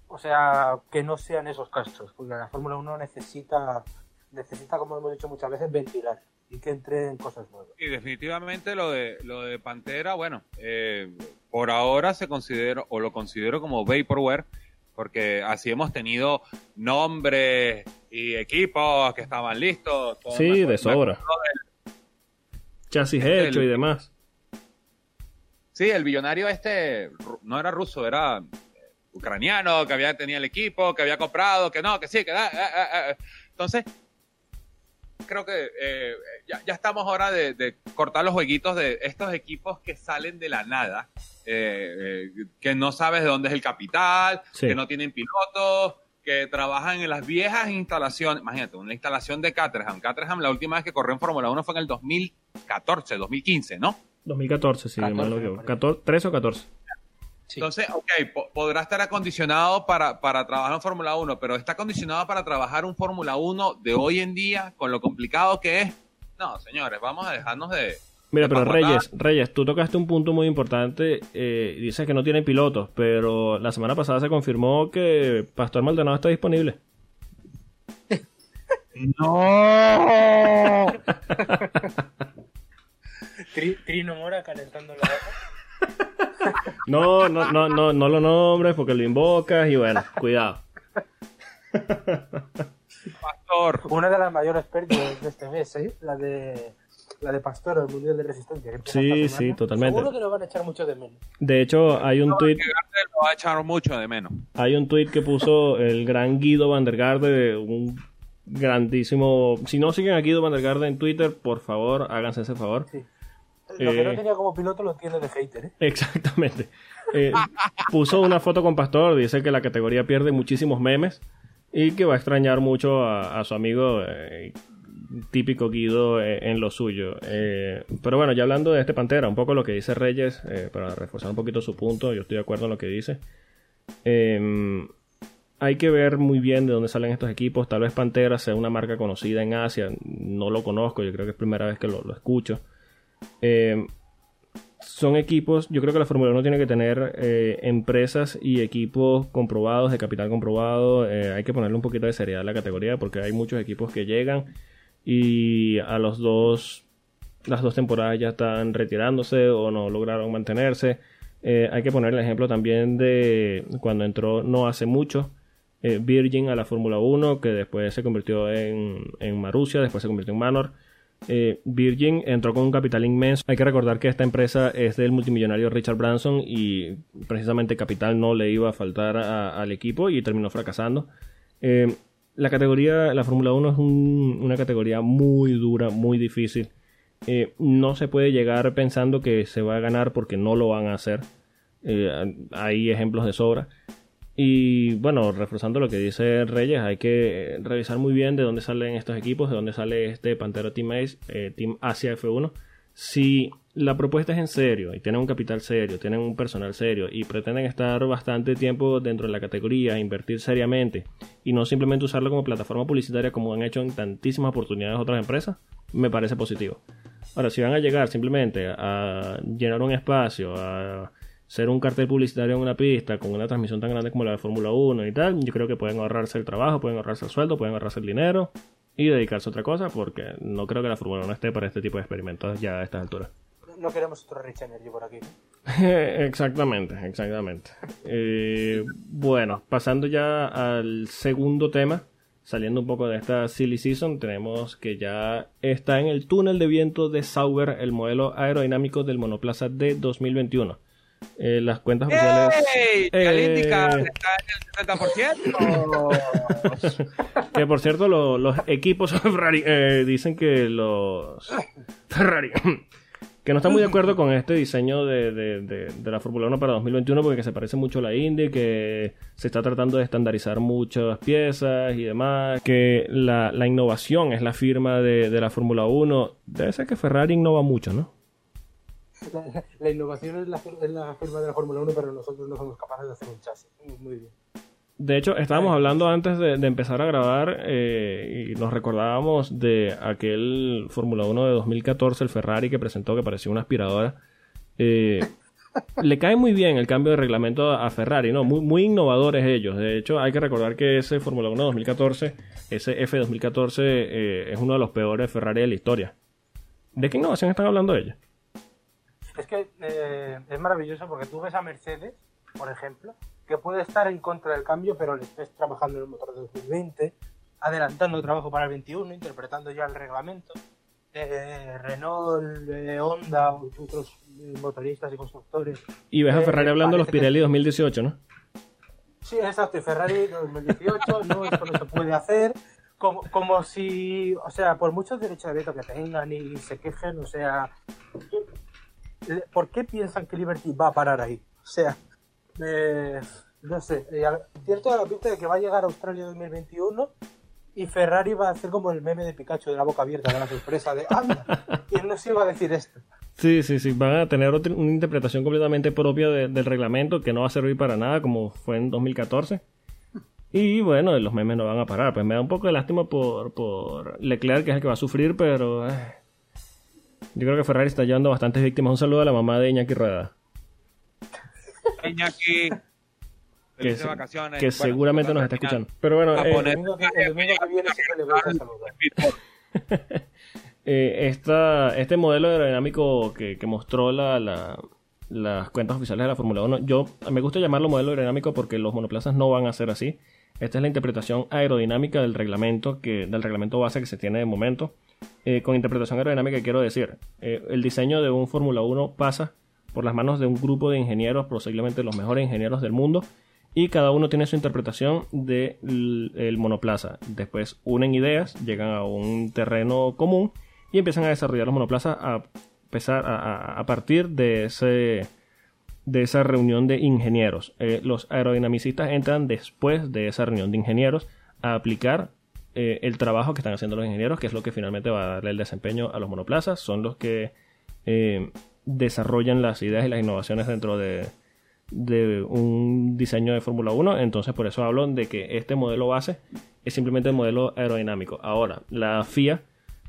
O sea, que no sean esos casos, porque la Fórmula 1 necesita, necesita, como hemos dicho muchas veces, ventilar y que entren cosas nuevas.
Y definitivamente lo de lo de Pantera, bueno, eh, por ahora se considera o lo considero como vaporware, porque así hemos tenido nombres y equipos que estaban listos.
Sí, de sobra.
del-
Chasis
Este,
hecho
el-
y demás.
Sí, el billonario este no era ruso, era eh, ucraniano, que había tenía el equipo, que había comprado, que no, que sí, que da. eh, eh. Entonces, creo que eh, ya, ya estamos ahora de, de cortar los jueguitos de estos equipos que salen de la nada, eh, eh, que no sabes de dónde es el capital,
Sí.
que no tienen pilotos, que trabajan en las viejas instalaciones. Imagínate, una instalación de Caterham. Caterham, la última vez que corrió en Fórmula 1 fue en el 2014, 2015, ¿no?
2014, sí,
14,
mal no me
me
equivoco.
parece.
14, 13 o 14.
Entonces, ok, po- podrá estar acondicionado para, para trabajar en Fórmula 1, pero está acondicionado para trabajar un Fórmula 1 de hoy en día, con lo complicado que es. No, señores, vamos a dejarnos de...
Mira, pero. Reyes, Reyes, tú tocaste un punto muy importante. Eh, dices que no tienen pilotos, pero la semana pasada se confirmó que Pastor Maldonado está disponible.
¡No!
Tri- Trino Mora calentando la boca.
No, no, no, no, no lo nombres porque lo invocas y bueno, cuidado.
Pastor.
Una de las mayores pérdidas de este mes, ¿eh? La de, la de Pastor, el Mundial de Resistencia. que
Sí, sí, totalmente.
Seguro que lo van a echar mucho de menos.
De hecho, hay un tweet,
Que Gardner lo va a echar mucho de menos.
hay un tweet que puso el gran Guido Van der Garde, un grandísimo. Si no siguen a Guido Van der Garde en Twitter, por favor, háganse ese favor.
Sí. Lo que
Eh.
no tenía como piloto lo tiene de hater, ¿eh?
Exactamente. Eh, puso una foto con Pastor, dice que la categoría pierde muchísimos memes y que va a extrañar mucho a, a su amigo eh, típico Guido eh, en lo suyo. Eh, pero bueno, ya hablando de este Pantera, un poco lo que dice Reyes, eh, para reforzar un poquito su punto, yo estoy de acuerdo en lo que dice. Eh, hay que ver muy bien de dónde salen estos equipos. Tal vez Pantera sea una marca conocida en Asia, no lo conozco, yo creo que es primera vez que lo, escucho. Eh, son equipos, yo creo que la Fórmula 1 tiene que tener empresas y equipos comprobados, de capital comprobado. hay que ponerle un poquito de seriedad a la categoría porque hay muchos equipos que llegan y a los dos, las dos temporadas ya están retirándose o no lograron mantenerse. Eh, hay que poner el ejemplo también de cuando entró no hace mucho eh, Virgin a la Fórmula 1, que después se convirtió en, en Marussia, después se convirtió en Manor. Eh, Virgin entró con un capital inmenso. Hay que recordar que esta empresa es del multimillonario Richard Branson y precisamente capital no le iba a faltar al equipo y terminó fracasando. La categoría, la Fórmula 1 es una categoría muy dura, muy difícil. Eh, no se puede llegar pensando que se va a ganar porque no lo van a hacer. hay ejemplos de sobra. Y bueno, reforzando lo que dice Reyes, hay que revisar muy bien de dónde salen estos equipos, de dónde sale este Pantero Team Ace, eh, Team Asia F1. Si la propuesta es en serio y tienen un capital serio, tienen un personal serio y pretenden estar bastante tiempo dentro de la categoría, invertir seriamente y no simplemente usarlo como plataforma publicitaria como han hecho en tantísimas oportunidades otras empresas, me parece positivo. Ahora, si van a llegar simplemente a llenar un espacio, a ser un cartel publicitario en una pista con una transmisión tan grande como la de Fórmula 1 y tal, yo creo que pueden ahorrarse el trabajo, pueden ahorrarse el sueldo, pueden ahorrarse el dinero y dedicarse a otra cosa porque no creo que la Fórmula 1 esté para este tipo de experimentos ya a estas alturas.
No queremos otro Rich Energy por aquí.
exactamente, exactamente. Eh, bueno, pasando ya al segundo tema, saliendo un poco de esta silly season, tenemos que ya está en el túnel de viento de Sauber el modelo aerodinámico del monoplaza de 2021 eh, las cuentas oficiales.
¡Ey! Eh, está en el
60%. que por cierto, los equipos Ferrari eh, dicen que los Ferrari que no están muy de acuerdo con este diseño de, de, de, la Fórmula 1 para 2021 porque se parece mucho a la Indy, que se está tratando de estandarizar muchas piezas y demás, que la, la innovación es la firma de, la Fórmula 1. Debe ser que Ferrari innova mucho, ¿no?
La, innovación es la, firma de la Fórmula 1, pero nosotros no somos capaces de hacer un chasis. Bien.
De hecho, estábamos hablando antes de, empezar a grabar eh, y nos recordábamos de aquel Fórmula 1 de 2014, el Ferrari que presentó que parecía una aspiradora. Eh, le cae muy bien el cambio de reglamento a Ferrari, ¿no? Muy, muy innovadores ellos. De hecho, hay que recordar que ese Fórmula 1 2014, ese F 2014, eh, es uno de los peores Ferrari de la historia. ¿De qué innovación están hablando ellos?
Es que eh, es maravilloso porque tú ves a Mercedes, por ejemplo, que puede estar en contra del cambio, pero le estés trabajando en el motor de 2020, adelantando el trabajo para el 21, interpretando ya el reglamento. Eh, Renault, eh, Honda, otros motoristas y constructores.
Y ves a Ferrari hablando de los Pirelli 2018, ¿no?
Sí, exacto, y Ferrari 2018, no, esto no se puede hacer. Como, como si, o sea, por muchos derechos de veto que tengan y se quejen, o sea, ¿por qué piensan que Liberty va a parar ahí? O sea, no sé, eh, cierto la pinta de que va a llegar a Australia 2021 y Ferrari va a hacer como el meme de Pikachu de la boca abierta, de la sorpresa de ¡Anda! ¿Quién nos iba a decir esto?
Sí, sí, sí, van a tener una interpretación completamente propia del reglamento que no va a servir para nada como fue en 2014. Y bueno, los memes no van a parar. Pues me da un poco de lástima por, por Leclerc, que es el que va a sufrir, pero eh, yo creo que Ferrari está llevando bastantes víctimas. Un saludo a la mamá de Iñaki Rueda.
Iñaki.
Que, que seguramente nos está escuchando. Pero bueno, este modelo aerodinámico que, que mostró la, las cuentas oficiales de la Fórmula 1, yo me gusta llamarlo modelo aerodinámico porque los monoplazas no van a ser así. Esta es la interpretación aerodinámica del reglamento que del reglamento base que se tiene de momento. Eh, con interpretación aerodinámica quiero decir, eh, el diseño de un Fórmula 1 pasa por las manos de un grupo de ingenieros, posiblemente los mejores ingenieros del mundo, y cada uno tiene su interpretación del monoplaza. Después unen ideas, llegan a un terreno común y empiezan a desarrollar los monoplazas a, a, partir de, de esa reunión de ingenieros. Eh, los aerodinamicistas entran después de esa reunión de ingenieros a aplicar eh, el trabajo que están haciendo los ingenieros, que es lo que finalmente va a darle el desempeño a los monoplazas, son los que eh, desarrollan las ideas y las innovaciones dentro de, un diseño de Fórmula 1. Entonces, por eso hablo de que este modelo base es simplemente el modelo aerodinámico. Ahora, la FIA,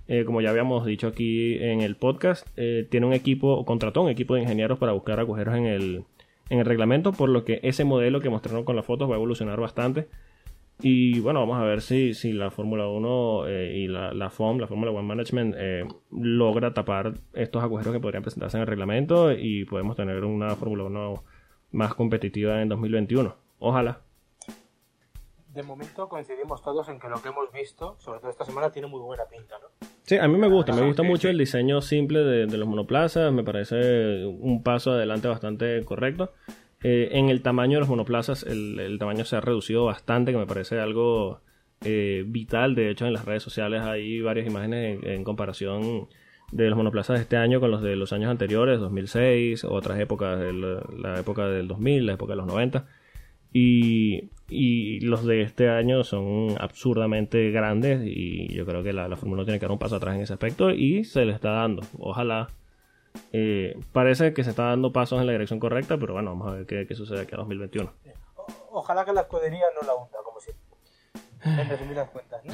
eh, como ya habíamos dicho aquí en el podcast, tiene un equipo, contrató un equipo de ingenieros para buscar agujeros en el, en el reglamento, por lo que ese modelo que mostraron con las fotos va a evolucionar bastante y bueno, vamos a ver si, si la Fórmula 1 eh, y la, la FOM, la Fórmula One Management, eh, logra tapar estos agujeros que podrían presentarse en el reglamento y podemos tener una Fórmula 1 más competitiva en 2021. Ojalá.
De momento coincidimos todos en que lo que hemos visto, sobre todo esta semana, tiene muy buena pinta, ¿no?
Sí, a mí me gusta, me gusta mucho el diseño simple de, de los monoplazas, me parece un paso adelante bastante correcto. Eh, en el tamaño de los monoplazas, el, tamaño se ha reducido bastante, que me parece algo eh, vital. De hecho, en las redes sociales hay varias imágenes en, comparación de los monoplazas de este año con los de los años anteriores, 2006, otras épocas, la, época del 2000, la época de los 90. Y, y, los de este año son absurdamente grandes y yo creo que la, la Fórmula 1 tiene que dar un paso atrás en ese aspecto y se le está dando. Ojalá. Eh, parece que se está dando pasos en la dirección correcta, pero bueno, vamos a ver qué, qué sucede aquí a 2021.
O, ojalá que la escudería no la hunda, como siempre. En resumidas cuentas, ¿no?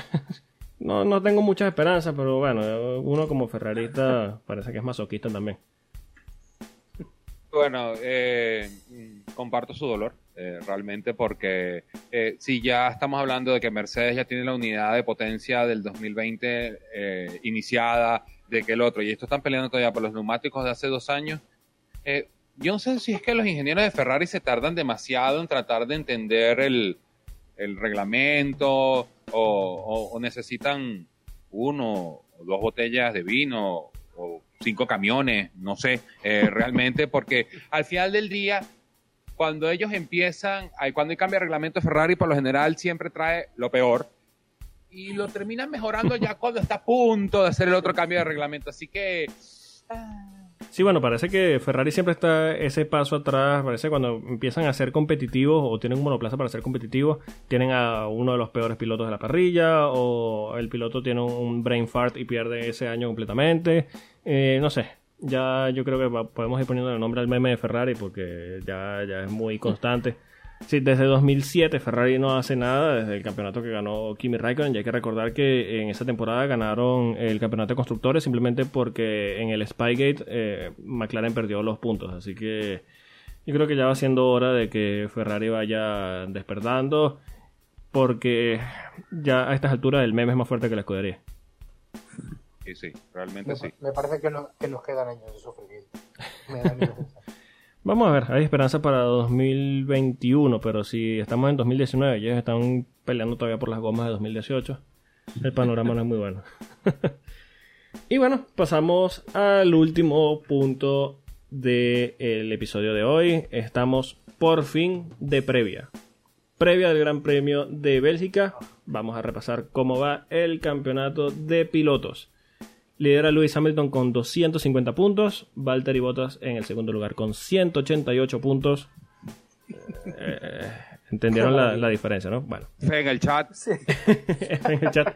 No, no tengo muchas esperanzas, pero bueno, uno como ferrarista parece que es masoquista también.
Bueno, eh, comparto su dolor, eh, realmente, porque eh, si ya estamos hablando de que Mercedes ya tiene la unidad de potencia del 2020 eh, iniciada, de que el otro, y esto están peleando todavía por los neumáticos de hace dos años, eh, yo no sé si es que los ingenieros de Ferrari se tardan demasiado en tratar de entender el, el reglamento o, necesitan uno o dos botellas de vino o cinco camiones, no sé, eh, realmente, porque al final del día, cuando ellos empiezan, cuando cambio de reglamento Ferrari, por lo general siempre trae lo peor y lo terminan mejorando ya cuando está a punto de hacer el otro cambio de reglamento. Así que.
Ah. Sí, bueno, parece que Ferrari siempre está ese paso atrás. Parece cuando empiezan a ser competitivos o tienen un monoplaza para ser competitivos, tienen a uno de los peores pilotos de la parrilla o el piloto tiene un brain fart y pierde ese año completamente. Eh, no sé, ya yo creo que podemos ir poniendo el nombre al meme de Ferrari porque ya, ya es muy constante. Sí, desde 2007 Ferrari no hace nada, desde el campeonato que ganó Kimi Raikkonen. Y hay que recordar que en esa temporada ganaron el campeonato de constructores simplemente porque en el Spygate eh, McLaren perdió los puntos. Así que yo creo que ya va siendo hora de que Ferrari vaya despertando porque ya a estas alturas el meme es más fuerte que la escudería.
Sí, sí, realmente
me,
sí.
Me parece que, no, que nos quedan años de sufrimiento. Me da miedo
Vamos a ver, hay esperanza para 2021, pero si estamos en 2019 y ellos están peleando todavía por las gomas de 2018, el panorama no es muy bueno. y bueno, pasamos al último punto del episodio de hoy. Estamos por fin de previa. Previa del Gran Premio de Bélgica. Vamos a repasar cómo va el campeonato de pilotos. Lidera Lewis Hamilton con 250 puntos. Valtteri Bottas en el segundo lugar con 188 puntos. Eh, Entendieron la, la, diferencia, ¿no? Bueno.
En el chat.
Sí.
en el chat.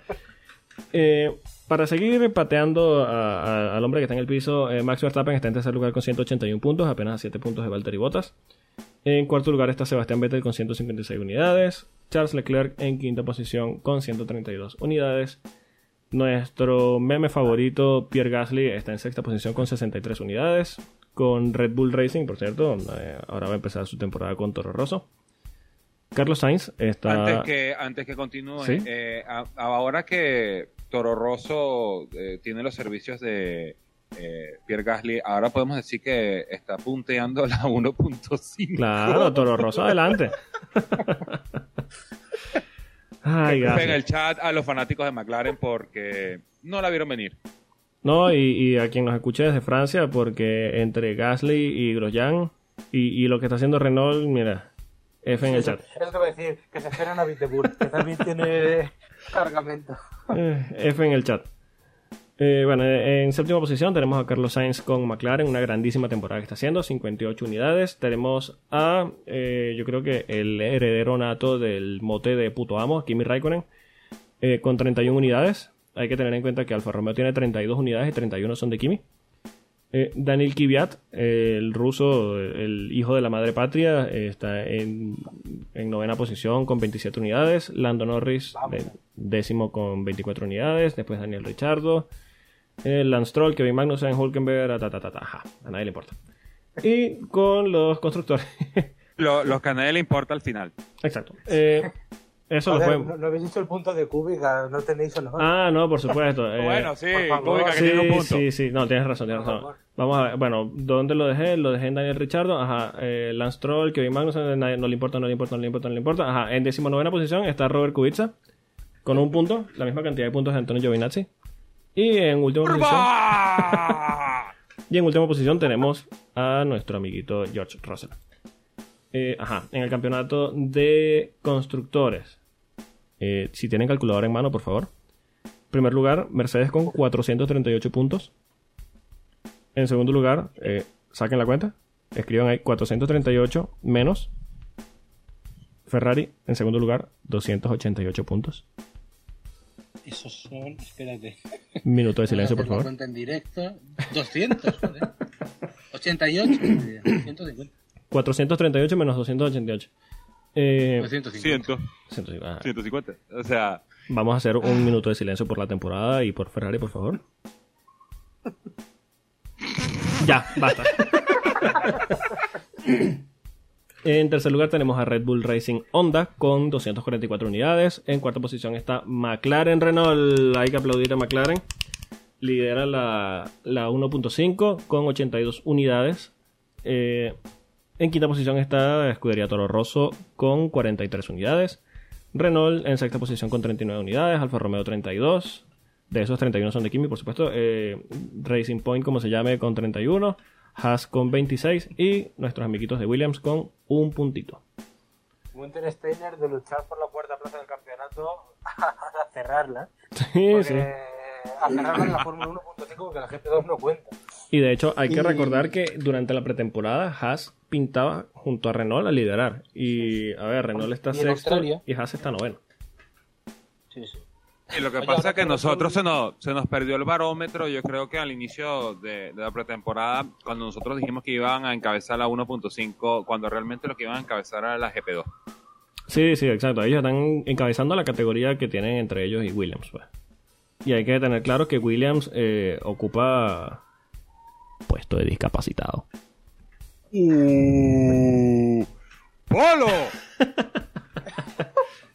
Eh, para seguir pateando a, a, al hombre que está en el piso, eh, Max Verstappen está en tercer lugar con 181 puntos, apenas a 7 puntos de Valtteri Bottas. En cuarto lugar está Sebastián Vettel con 156 unidades. Charles Leclerc en quinta posición con 132 unidades. Nuestro meme favorito, Pierre Gasly, está en sexta posición con 63 unidades. Con Red Bull Racing, por cierto, eh, ahora va a empezar su temporada con Toro Rosso. Carlos Sainz está.
Antes que, antes que continúe, ¿Sí? eh, a, ahora que Toro Rosso eh, tiene los servicios de eh, Pierre Gasly, ahora podemos decir que está punteando la 1.5.
Claro, Toro Rosso adelante.
Ay, en el chat a los fanáticos de McLaren porque no la vieron venir.
No, y, y, a quien nos escuche desde Francia, porque entre Gasly y Grosjean y, y, lo que está haciendo Renault, mira, F en el chat.
Eso te voy a decir, que se esperan a Viteburg, que también tiene cargamento.
Eh, F en el chat. Eh, bueno, en séptima posición tenemos a Carlos Sainz con McLaren, una grandísima temporada que está haciendo, 58 unidades. Tenemos a, eh, yo creo que el heredero nato del mote de puto amo, Kimi Raikkonen, eh, con 31 unidades. Hay que tener en cuenta que Alfa Romeo tiene 32 unidades y 31 son de Kimi. Daniel Kvyat, el ruso, el hijo de la madre patria, está en, en, novena posición con 27 unidades. Lando Norris, décimo con 24 unidades. Después Daniel Richardo. Eh, Lance Stroll, Kevin Magnussen, Hulkenberg, ta, ta, ta, ta, ajá, a nadie le importa. Y con los constructores.
Lo, los que a nadie le importa al final.
Exacto. Eh, eso lo fue.
¿no, ¿No habéis dicho el punto de Kubica? ¿No tenéis honor?
Ah, no, por supuesto. Eh,
bueno, sí,
favor.
Kubica que
sí,
tiene un punto.
sí, sí, no, tienes razón, tienes razón. Vamos a ver, bueno, ¿dónde lo dejé? Lo dejé en Daniel Richardo, ajá, eh, Lance Stroll, Kevin Magnussen, nadie- no le importa, no le importa, no le importa, no le importa, ajá, en decimonovena posición está Robert Kubica, con un punto, la misma cantidad de puntos de Antonio Giovinazzi. Y en última posición, y en última posición tenemos a nuestro amiguito George Russell. Eh, ajá, en el campeonato de constructores. Eh, si tienen calculadora en mano, por favor. Primer lugar, Mercedes con 438 puntos. En segundo lugar, eh, saquen la cuenta. Escriban ahí 438 menos Ferrari. En segundo lugar, 288 puntos.
Esos son, espérate.
Minuto de silencio, por favor.
en directo. 200, joder. 88, 150.
438 menos 288. Eh,
250.
100,
150. Ah,
150. O sea,
Vamos a hacer un minuto de silencio por la temporada y por Ferrari, por favor. Ya, basta. En tercer lugar tenemos a Red Bull Racing Honda con 244 unidades. En cuarta posición está McLaren Renault. Hay que aplaudir a McLaren. Lidera la, la 1.5 con 82 unidades. Eh, en quinta posición está Escudería Toro Rosso con 43 unidades. Renault en sexta posición con 39 unidades. Alfa Romeo 32. De esos 31 son de Kimi, por supuesto. Eh, Racing Point, como se llame, con 31. Haas con 26. Y nuestros amiguitos de Williams con un puntito.
Winter Steiner de luchar por la cuarta plaza del campeonato a cerrarla.
Sí,
Porque
sí.
a cerrarla en la Fórmula 1.5 porque la GP2 no cuenta.
Y de hecho, hay que recordar que durante la pretemporada Haas pintaba junto a Renault a liderar. Y a ver, Renault está
Y
sexto
Australia.
y Haas está noveno.
Sí, sí.
Y lo que
Oye,
pasa es que nosotros se nos, se nos perdió el barómetro. Yo creo que al inicio de, de la pretemporada, cuando nosotros dijimos que iban a encabezar la 1.5, cuando realmente lo que iban a encabezar era la GP2.
Sí, sí, exacto. Ellos están encabezando la categoría que tienen entre ellos y Williams. pues. Y hay que tener claro que Williams eh, ocupa puesto de discapacitado.
¡Polo!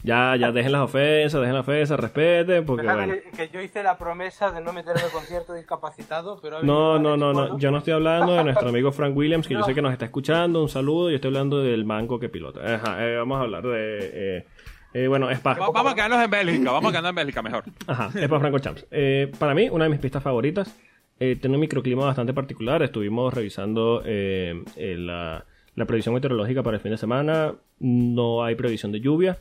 Ya, ya dejen las ofensas, dejen las ofensas, respeten, porque bueno.
que, que yo hice la promesa de no meterme en concierto discapacitado, pero...
No, no, no, no. Yo no estoy hablando de nuestro amigo Frank Williams, que yo sé que nos está escuchando. Un saludo. Yo estoy hablando del manco que pilota. Ajá, eh, vamos a hablar de. eh, eh, bueno, Spa.
Va- vamos a quedarnos en Bélgica, vamos a quedarnos en Bélgica mejor.
Ajá, Spa Franco Champs. Eh, para mí, una de mis pistas favoritas. Eh, tiene un microclima bastante particular. Estuvimos revisando la, la previsión meteorológica para el fin de semana. No hay previsión de lluvia.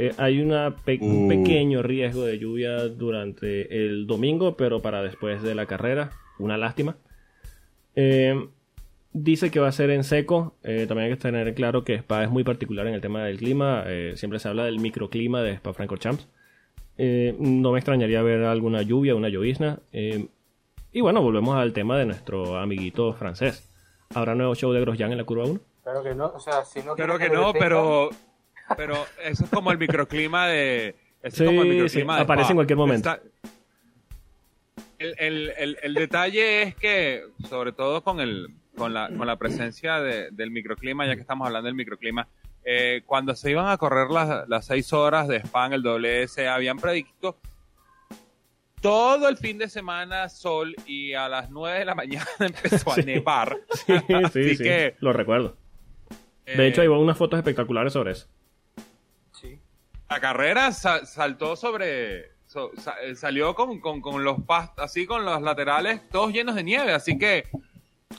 Eh, hay una pe- un pequeño riesgo de lluvia durante el domingo, pero para después de la carrera. Una lástima. Eh, dice que va a ser en seco. Eh, también hay que tener claro que Spa es muy particular en el tema del clima. Eh, siempre se habla del microclima de Spa Francorchamps. Eh, no me extrañaría ver alguna lluvia, una llovizna. Eh, y bueno, volvemos al tema de nuestro amiguito francés. ¿Habrá nuevo show de Grosjean en la curva 1?
Claro que no, o sea, si no
Pero
quiere
que
lo
no, pero, pero eso es como el microclima de. eso
Sí,
es como el
sí,
microclima de
aparece en cualquier momento.
Está- el, el- el- el detalle es que, sobre todo con, el, con, la, con la presencia de- del microclima, ya que estamos hablando del microclima, eh, cuando se iban a correr las, las seis horas de Spa en el WS, habían predicto todo el fin de semana sol y a las 9 de la mañana empezó a nevar.
Sí, sí,
Así
sí.
que,
Lo recuerdo.
eh,
De hecho, hay unas fotos espectaculares sobre eso.
La carrera sa- saltó sobre. so- eh, salió con, con, con los past así con los laterales todos llenos de nieve. Así que.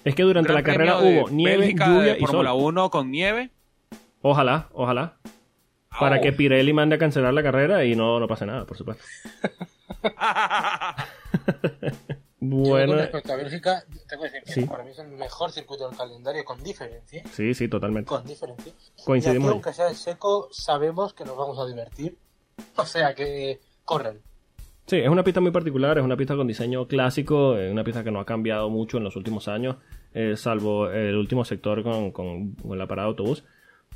Es que durante la carrera hubo nieve,
Bélgica
lluvia
de
y.
Fórmula 1 con nieve.
Ojalá, ojalá. Para que Pirelli mande a cancelar la carrera y no, no pase nada, por supuesto.
Yo
Bueno,
con respecto a Bélgica, tengo que decir que
Sí.
para mí es el mejor circuito del calendario con diferencia.
sí, sí, totalmente.
Con diferencia.
Coincidimos
Y aquí, aunque sea en seco, sabemos que nos vamos a divertir. O sea que corren.
Sí, es una pista muy particular, es una pista con diseño clásico, es una pista que no ha cambiado mucho en los últimos años, eh, salvo el último sector con, con- con la parada de autobús.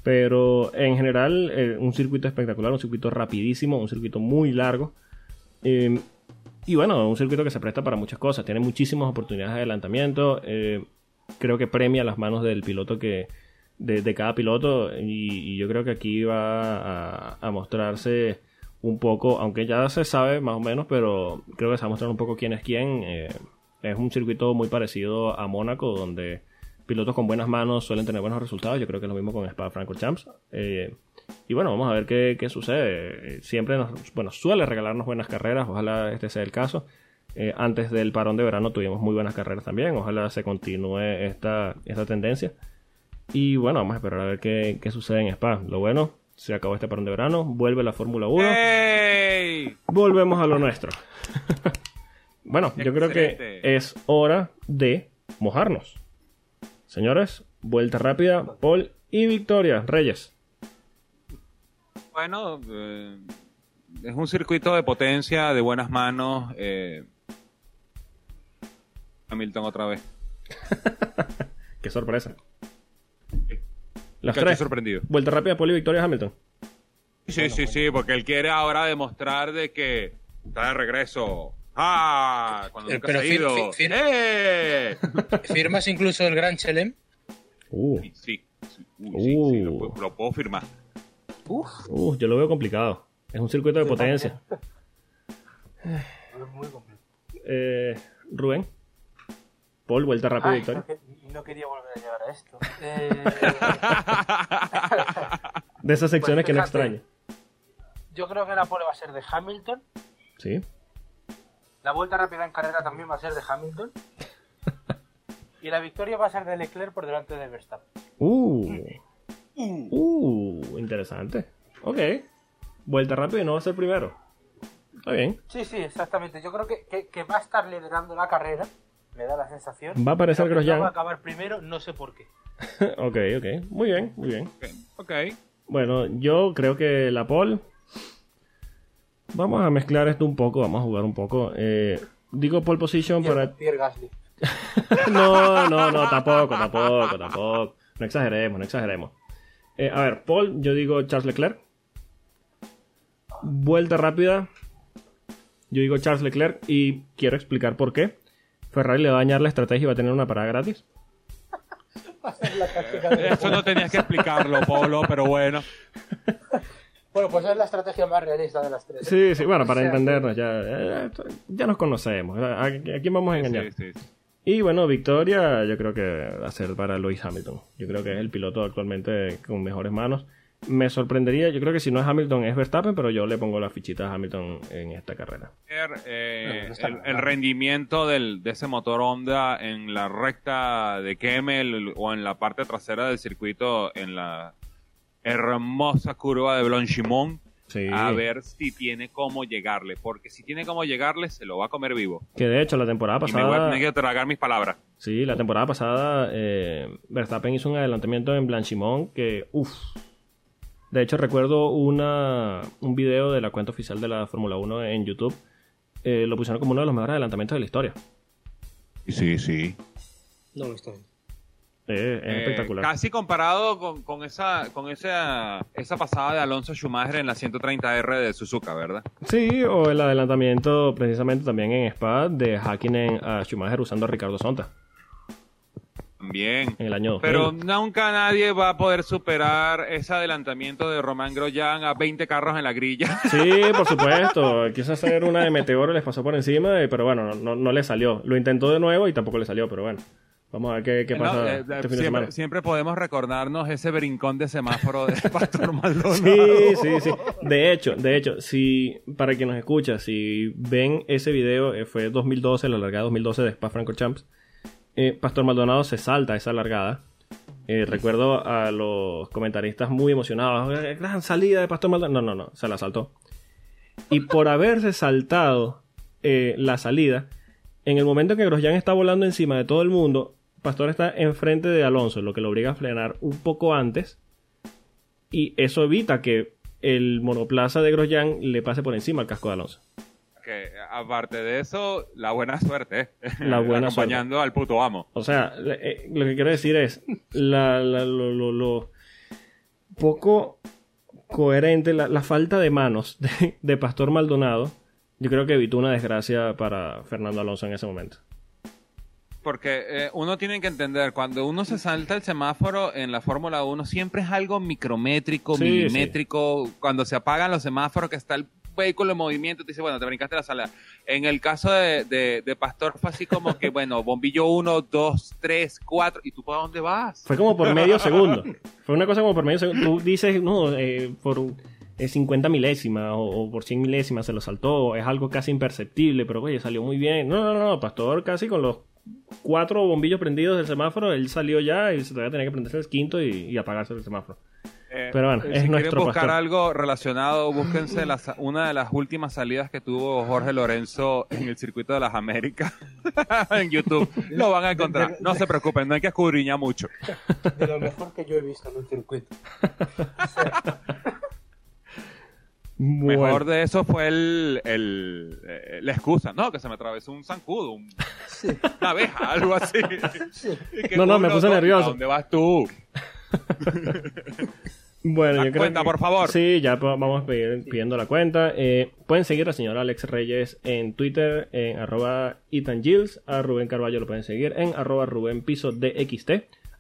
Pero en general, eh, un circuito espectacular, un circuito rapidísimo, un circuito muy largo. Eh, y bueno, un circuito que se presta para muchas cosas, tiene muchísimas oportunidades de adelantamiento. eh, creo que premia las manos del piloto que de, de cada piloto y, yo creo que aquí va a, mostrarse un poco, aunque ya se sabe más o menos, pero creo que se va a mostrar un poco quién es quién. eh, es un circuito muy parecido a Mónaco, donde pilotos con buenas manos suelen tener buenos resultados. Yo creo que es lo mismo con Spa Francorchamps. Eh, y bueno, vamos a ver qué, qué sucede. Eh, Siempre nos, bueno, suele regalarnos buenas carreras, ojalá este sea el caso. Eh, antes del parón de verano tuvimos muy buenas carreras también. Ojalá se continúe esta, esta tendencia. Y bueno, vamos a esperar a ver qué, qué sucede en Spa. Lo bueno, se acabó este parón de verano, vuelve la Fórmula 1.
¡Ey!
Volvemos a lo nuestro. bueno, yo creo que es hora de mojarnos. Señores, vuelta rápida, Paul y Victoria Reyes.
Bueno, eh, es un circuito de potencia, de buenas manos. eh, Hamilton otra vez.
Qué sorpresa. Las
Cacho
tres.
sorprendido.
Vuelta rápida, y Victoria Hamilton.
Sí, sí, sí, porque él quiere ahora demostrar de que está de regreso. ¡Ah! Cuando
Eh,
nunca
pero
se ha
fir-
ido.
fir- fir-
¡Eh!
¿Firmas incluso el Gran Chelem?
Uh,
Sí, sí, sí, uy, sí, sí, lo,
Uh.
lo puedo firmar.
Uh, yo lo veo complicado. Es un circuito de potencia.
Es muy complicado.
Eh, Rubén. Paul, vuelta rápida, Victoria.
no, no quería volver a llegar a esto. Eh,
De esas secciones
Pues
que no extraño.
yo creo que la pole va a ser de Hamilton.
Sí.
La vuelta rápida en carrera también va a ser de Hamilton. Y la victoria va a ser de Leclerc por delante de Verstappen.
Uh. Uh, interesante. Ok. Vuelta rápida y no va a ser primero. Está bien.
Sí, sí, exactamente. Yo creo que, que- que va a estar liderando la carrera. Me da la sensación.
Va a aparecer Grosjean.
no va a acabar primero, no sé por qué.
ok, ok. Muy bien, muy bien.
Ok, ok.
Bueno, yo creo que la pole. Vamos a mezclar esto un poco, vamos a jugar un poco. Eh, digo pole position
Pierre,
para.
Pierre Gasly.
No, no, no, tampoco, tampoco, tampoco. No exageremos, no exageremos. Eh, a ver, Paul, yo digo Charles Leclerc. Vuelta rápida. Yo digo Charles Leclerc y quiero explicar por qué. Ferrari le va a dañar la estrategia y va a tener una parada gratis.
Eso no tenías que explicarlo, Polo, pero bueno.
Bueno, pues es la estrategia más realista de las tres. ¿eh?
Sí, sí, bueno, para
O sea,
entendernos, ya, eh, ya nos conocemos. ¿A, a quién vamos a engañar?
Sí, sí, sí.
Y bueno, victoria yo creo que va a ser para Lewis Hamilton. Yo creo que es el piloto actualmente con mejores manos. Me sorprendería, yo creo que si no es Hamilton es Verstappen, pero yo le pongo la fichita a Hamilton en esta carrera.
eh, el rendimiento del, de ese motor Honda en la recta de Kemmel o en la parte trasera del circuito en la hermosa curva de Blanchimont
Sí.
a ver si tiene cómo llegarle porque si tiene cómo llegarle se lo va a comer vivo
Que de hecho la temporada
y me voy a
pasada,
tener que tragar mis palabras
sí, la temporada pasada eh, Verstappen hizo un adelantamiento en Blanchimont que, uff. De hecho recuerdo una, un video de la cuenta oficial de la Fórmula 1 en YouTube. Eh, lo pusieron como uno de los mejores adelantamientos de la historia.
sí sí
No lo estoy.
Eh, es
Eh,
espectacular.
casi comparado con, con esa con esa esa pasada de Alonso Schumacher en la 130R de Suzuka verdad
Sí, o el adelantamiento precisamente también en Spa de Hakkinen a Schumacher usando a Ricardo Sonta
también
en el año 2000.
Pero nunca nadie va a poder superar ese adelantamiento de Román Grosjean a 20 carros en la grilla.
Sí, por supuesto. Quiso hacer una de Meteoro, les pasó por encima, eh, pero bueno, no, no, no le salió. Lo intentó de nuevo y tampoco le salió, pero bueno. Vamos a ver qué, qué
No,
pasa
eh,
este fin de
siempre, podemos recordarnos ese brincón de semáforo de Pastor Maldonado.
Sí, sí, sí. De hecho, de hecho, si para quien nos escucha, si ven ese video, eh, fue 2012, la largada 2012 de Spa Francorchamps, eh, Pastor Maldonado se salta esa largada. Eh, recuerdo a los comentaristas muy emocionados. "Eh, Gran salida de Pastor Maldonado. No, no, no, se la saltó. Y por haberse saltado eh, la salida, en el momento que Grosjean está volando encima de todo el mundo, Pastor está enfrente de Alonso, lo que lo obliga a frenar un poco antes y eso evita que el monoplaza de Grosjean le pase por encima al casco de Alonso.
Que, aparte de eso, la buena suerte. ¿eh?
La buena
Acompañando al puto amo.
O sea, eh, lo que quiero decir es la, la- lo, lo- lo poco coherente, la, la falta de manos de, de Pastor Maldonado, yo creo que evitó una desgracia para Fernando Alonso en ese momento.
Porque eh, uno tiene que entender, cuando uno se salta el semáforo en la Fórmula 1, siempre es algo micrométrico,
Sí,
milimétrico. Cuando se apagan los semáforos, que está el vehículo en movimiento, te dice, bueno, te brincaste la sala. En el caso de, de- de Pastor fue así como que, bueno, bombillo 1, 2, 3, 4, ¿y tú para dónde vas?
Fue como por medio segundo. Fue una cosa como por medio segundo. Tú dices, no, eh, por un- eh, 50 milésimas o, o por 100 milésimas se lo saltó, es algo casi imperceptible, pero oye, salió muy bien. No, no, no, Pastor casi con los cuatro bombillos prendidos del semáforo, él salió ya y se todavía tenía que prenderse el quinto y, y apagarse el semáforo.
Eh,
Pero bueno,
eh,
es
si
nuestro
quieren buscar
pastor.
algo relacionado, búsquense la una de las últimas salidas que tuvo Jorge Lorenzo en el circuito de las Américas en YouTube. Lo van a encontrar. No se preocupen, no hay que escudriñar mucho.
De lo mejor que yo he visto en un circuito.
Bueno,
Mejor de eso fue el, el, eh, la excusa, ¿no? Que se me atravesó un zancudo, un- una abeja, algo así. Que
No, no, me puse
¿a
nervioso.
¿Dónde vas tú?
Bueno, yo creo
cuenta,
que-
por favor.
Sí, ya vamos pedir- pidiendo la cuenta. Eh, pueden seguir al señor Alex Reyes en Twitter, en arroba Ethan Gilles. A Rubén Carballo lo pueden seguir en arroba Rubén Piso DXT.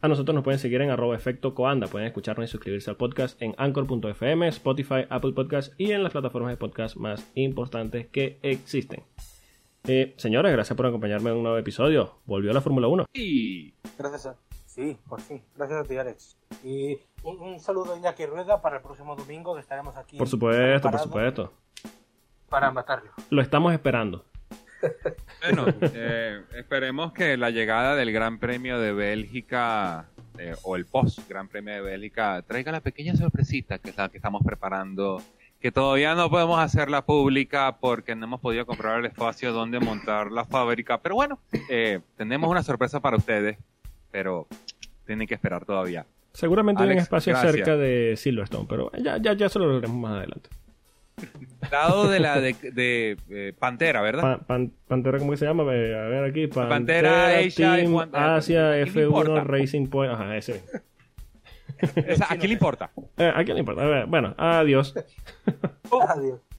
A nosotros nos pueden seguir en arroba efecto coanda. Pueden escucharnos y suscribirse al podcast en anchor.fm, Spotify, Apple Podcast y en las plataformas de podcast más importantes que existen. Eh, señores, gracias por acompañarme en un nuevo episodio. Volvió la Fórmula 1.
Y
Gracias a... Sí, por fin. Gracias a ti, Alex. Y un, un saludo a Iñaki Rueda para el próximo domingo que estaremos aquí.
Por supuesto, por supuesto.
Para matarlo.
Lo estamos esperando.
Bueno, eh, esperemos que la llegada del Gran Premio de Bélgica eh, o el post Gran Premio de Bélgica traiga la pequeña sorpresita que es la que estamos preparando. Que todavía no podemos hacerla pública porque no hemos podido comprar el espacio donde montar la fábrica. Pero bueno, eh, tenemos una sorpresa para ustedes, pero tienen que esperar todavía.
Seguramente hay un espacio
gracias.
cerca de Silverstone, pero ya, ya, ya se lo lograremos más adelante.
Lado de la de, de, eh, Pantera, ¿verdad?
Pa- pan- Pantera, ¿cómo que se llama? A ver aquí. Pantera,
Pantera, Asia Juan-
Asia
¿a quién le
F1
importa?
Racing Point. Ajá, ese.
Esa- ¿A quién le importa?
Eh, ¿A quién le importa? A ver, Bueno, adiós.
Adiós.